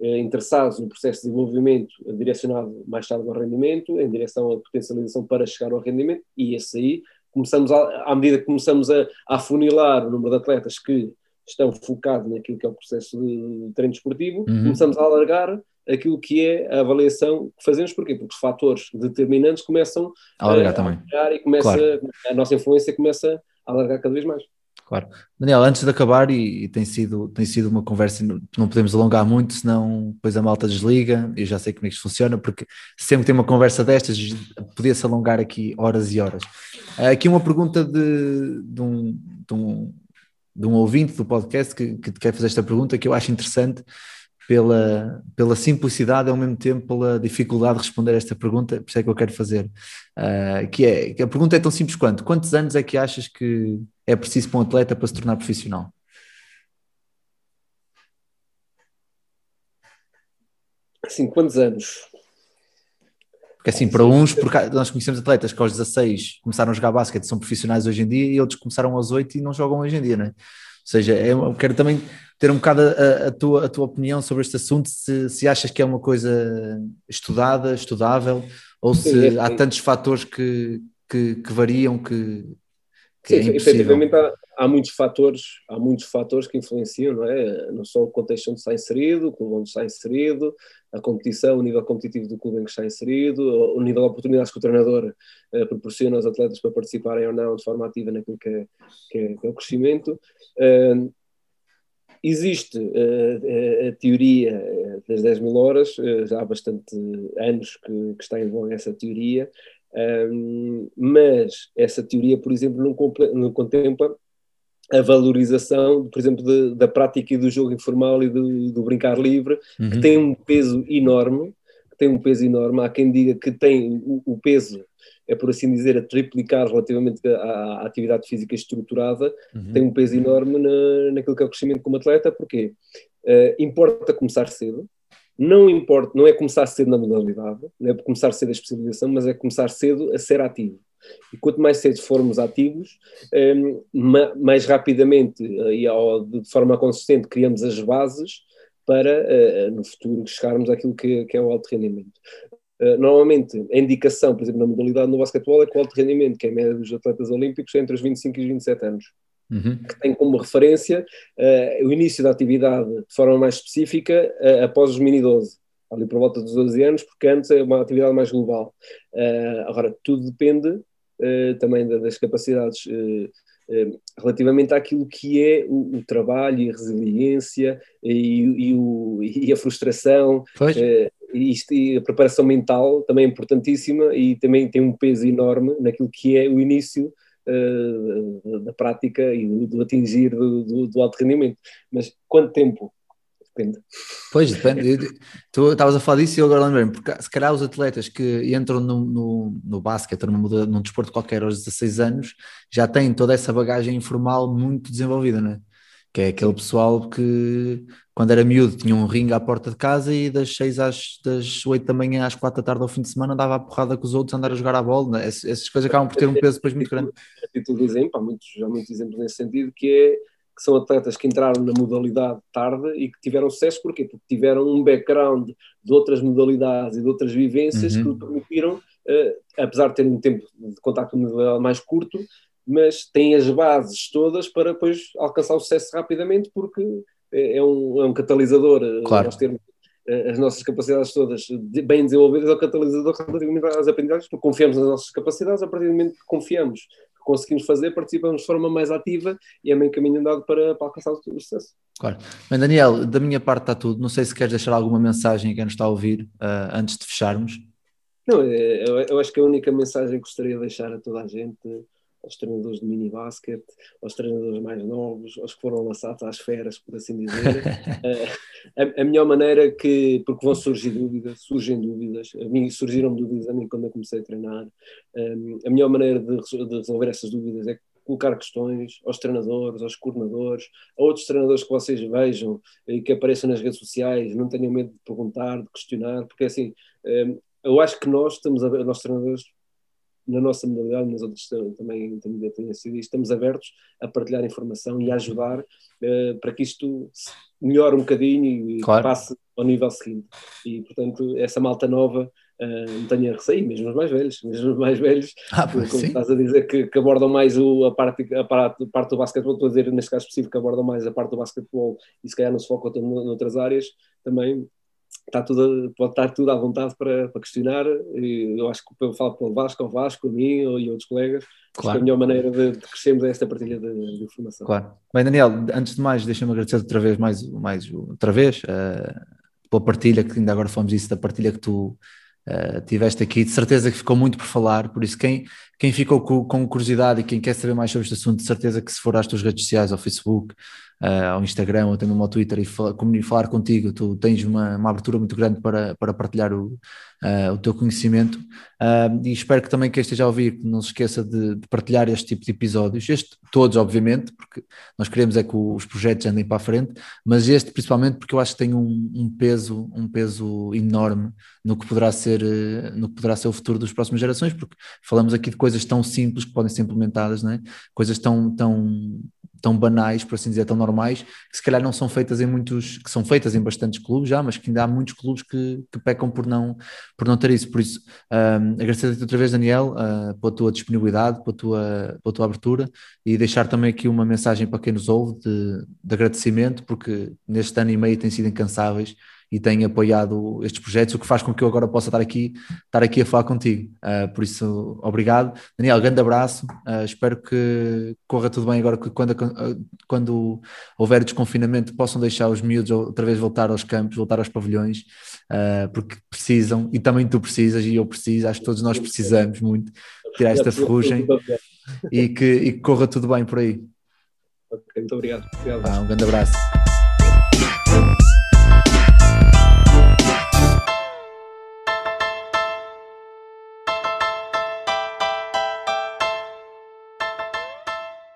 B: uh, interessados no processo de desenvolvimento direcionado mais tarde ao rendimento, em direção à potencialização para chegar ao rendimento, e esse aí, começamos a, à medida que começamos a, a afunilar o número de atletas que estão focados naquilo que é o processo de treino desportivo, uhum. começamos a alargar aquilo que é a avaliação que fazemos, porquê? Porque os fatores determinantes começam
A: a alargar a, também.
B: e começa, claro. a nossa influência começa a alargar cada vez mais.
A: Claro. Daniel, antes de acabar, e, e, tem, sido, tem sido uma conversa, não podemos alongar muito, senão depois a malta desliga, eu já sei como é que isto funciona, porque sempre tem uma conversa destas, podia-se alongar aqui horas e horas. Aqui uma pergunta de, de, um, de um de um ouvinte do podcast que, que quer fazer esta pergunta que eu acho interessante pela, pela simplicidade e ao mesmo tempo pela dificuldade de responder esta pergunta, por isso é que eu quero fazer, uh, que é, que a pergunta é tão simples quanto, quantos anos é que achas que é preciso para um atleta para se tornar profissional?
B: Assim, quantos anos?
A: Porque assim, para uns, porque nós conhecemos atletas que aos 16 começaram a jogar basquete, são profissionais hoje em dia, e outros começaram aos 8 e não jogam hoje em dia, não é? Ou seja, eu quero também ter um bocado a, a, tua, a tua opinião sobre este assunto, se, se achas que é uma coisa estudada, estudável, ou se é há tantos fatores que, que, que variam que,
B: que Sim, é efetivamente há, há, muitos fatores, há muitos fatores que influenciam, não é? Não só o contexto onde está inserido, o clube onde está inserido, a competição, o nível competitivo do clube em que está inserido, o nível de oportunidades que o treinador uh, proporciona aos atletas para participarem ou não de forma ativa naquilo que é, que é, que é o crescimento. Uh, existe uh, a, teoria das 10 mil horas, uh, já há bastante anos que, que, está em voga essa teoria, um, mas essa teoria, por exemplo, não, não contempla a valorização, por exemplo, de, da prática e do jogo informal e do, do brincar livre, uhum. que tem um peso enorme, que tem um peso enorme. Há quem diga que tem o, o peso, é por assim dizer, a triplicar relativamente à, à atividade física estruturada, uhum. tem um peso enorme na, naquilo que é o crescimento como atleta, porque uh, importa começar cedo, não importa, não é começar cedo na modalidade, não é começar cedo a especialização, mas é começar cedo a ser ativo. E quanto mais cedo formos ativos, um, mais rapidamente eh, e de forma consistente criamos as bases para, uh, no futuro, chegarmos àquilo que, que é o alto rendimento. Uh, normalmente, a indicação, por exemplo, na modalidade no basquetebol é que o alto rendimento, que é a média dos atletas olímpicos, é entre os 25 e os 27 anos. Uhum. que tem como referência uh, o início da atividade de forma mais específica uh, após os mini-12, ali por volta dos 12 anos, porque antes é uma atividade mais global. Uh, agora, tudo depende também das capacidades relativamente àquilo que é o, o, trabalho e a resiliência e, e, o, e a frustração. E, isto, e a preparação mental também é importantíssima e também tem um peso enorme naquilo que é o início uh, da prática e do, do atingir do, do, do, alto rendimento. Mas quanto tempo? Depende.
A: Pois, depende. tu estavas a falar disso e eu agora lembrei-me, porque se calhar os atletas que entram no, no, no basquete ou num, num desporto qualquer aos 16 anos já têm toda essa bagagem informal muito desenvolvida, não é? que é aquele pessoal que quando era miúdo tinha um ringue à porta de casa e das 6 às das 8 da manhã às 4 da tarde ao fim de semana andava a porrada com os outros a andar a jogar a bola, né? essas, essas coisas acabam por ter um peso depois muito grande.
B: A título de exemplo, há muitos, há muitos exemplos nesse sentido que é que são atletas que entraram na modalidade tarde e que tiveram sucesso, porquê? Porque tiveram um background de outras modalidades e de outras vivências uhum. que lhe permitiram, uh, apesar de terem um tempo de contacto mais curto, mas têm as bases todas para depois alcançar o sucesso rapidamente, porque é, é um, é um catalisador. Eh,
A: claro.
B: Nós termos eh, as nossas capacidades todas bem desenvolvidas é o catalisador relativamente às aprendizagens, porque confiamos nas nossas capacidades, a partir do momento que confiamos conseguimos fazer, participamos de forma mais ativa e é meio caminho andado para, para alcançar o sucesso.
A: Claro. Bem, Daniel, da minha parte está tudo. Não sei se queres deixar alguma mensagem a quem nos está a ouvir uh, antes de fecharmos.
B: Não, eu, eu acho que a única mensagem que gostaria de deixar a toda a gente aos treinadores de mini basket, aos treinadores mais novos, aos que foram lançados às feras, por assim dizer. uh, a, a, melhor maneira que, porque vão surgir dúvidas, surgem dúvidas, a mim surgiram dúvidas a mim quando eu comecei a treinar, um, a melhor maneira de, de resolver essas dúvidas é colocar questões aos treinadores, aos coordenadores, a outros treinadores que vocês vejam e que apareçam nas redes sociais, não tenham medo de perguntar, de questionar, porque assim, eu acho que nós estamos a nós treinadores na nossa modalidade, nas outras também, também tenha sido estamos abertos a partilhar informação e a ajudar uh, para que isto melhore um bocadinho e claro. passe ao nível seguinte. E, portanto, essa malta nova uh, não tenha receio, mesmo os mais velhos, mesmo os mais velhos,
A: ah,
B: como
A: sim.
B: estás a dizer, que, que abordam mais o, a, parte, a, parte, a parte do basquetebol, estou a dizer neste caso específico, que abordam mais a parte do basquetebol e se calhar não se focam noutras áreas, também está tudo, pode estar tudo à vontade para, para questionar. E eu acho que eu falo pelo Vasco, ao Vasco, a mim e outros colegas. Claro. a melhor maneira de, de crescermos é esta partilha de, de, informação.
A: Claro. Bem, Daniel, antes de mais, deixa-me agradecer outra vez, mais, mais outra vez, uh, pela partilha, que ainda agora falamos isso, da partilha que tu uh, tiveste aqui. De certeza que ficou muito por falar, por isso quem, quem ficou com, com curiosidade e quem quer saber mais sobre este assunto, de certeza que se for às tuas redes sociais, ao Facebook, uh, ao Instagram ou até mesmo ao Twitter e falar, falar contigo, tu tens uma, uma abertura muito grande para, para partilhar o, uh, o teu conhecimento uh, e espero que também quem esteja a ouvir não se esqueça de, de, partilhar este tipo de episódios, este todos obviamente, porque nós queremos é que os projetos andem para a frente, mas este principalmente porque eu acho que tem um, um peso, um peso enorme no que poderá ser no que poderá ser o futuro das próximas gerações, porque falamos aqui de coisas tão simples que podem ser implementadas, não é? coisas tão, tão tão banais, por assim dizer, tão normais, que se calhar não são feitas em muitos, que são feitas em bastantes clubes já, mas que ainda há muitos clubes que, que pecam por não, por não ter isso. Por isso, um, agradecer-te outra vez, Daniel, uh, pela tua disponibilidade, pela tua, pela tua abertura e deixar também aqui uma mensagem para quem nos ouve de, de agradecimento, porque neste ano e meio têm sido incansáveis e tem apoiado estes projetos, o que faz com que eu agora possa estar aqui, estar aqui a falar contigo. Uh, por isso, obrigado. Daniel, grande abraço. Uh, espero que corra tudo bem agora que quando, quando houver desconfinamento possam deixar os miúdos outra vez voltar aos campos, voltar aos pavilhões, uh, porque precisam e também tu precisas e eu preciso, acho que todos nós precisamos muito tirar esta ferrugem e que, e que corra tudo bem por aí.
B: Muito obrigado. obrigado.
A: Ah, um grande abraço.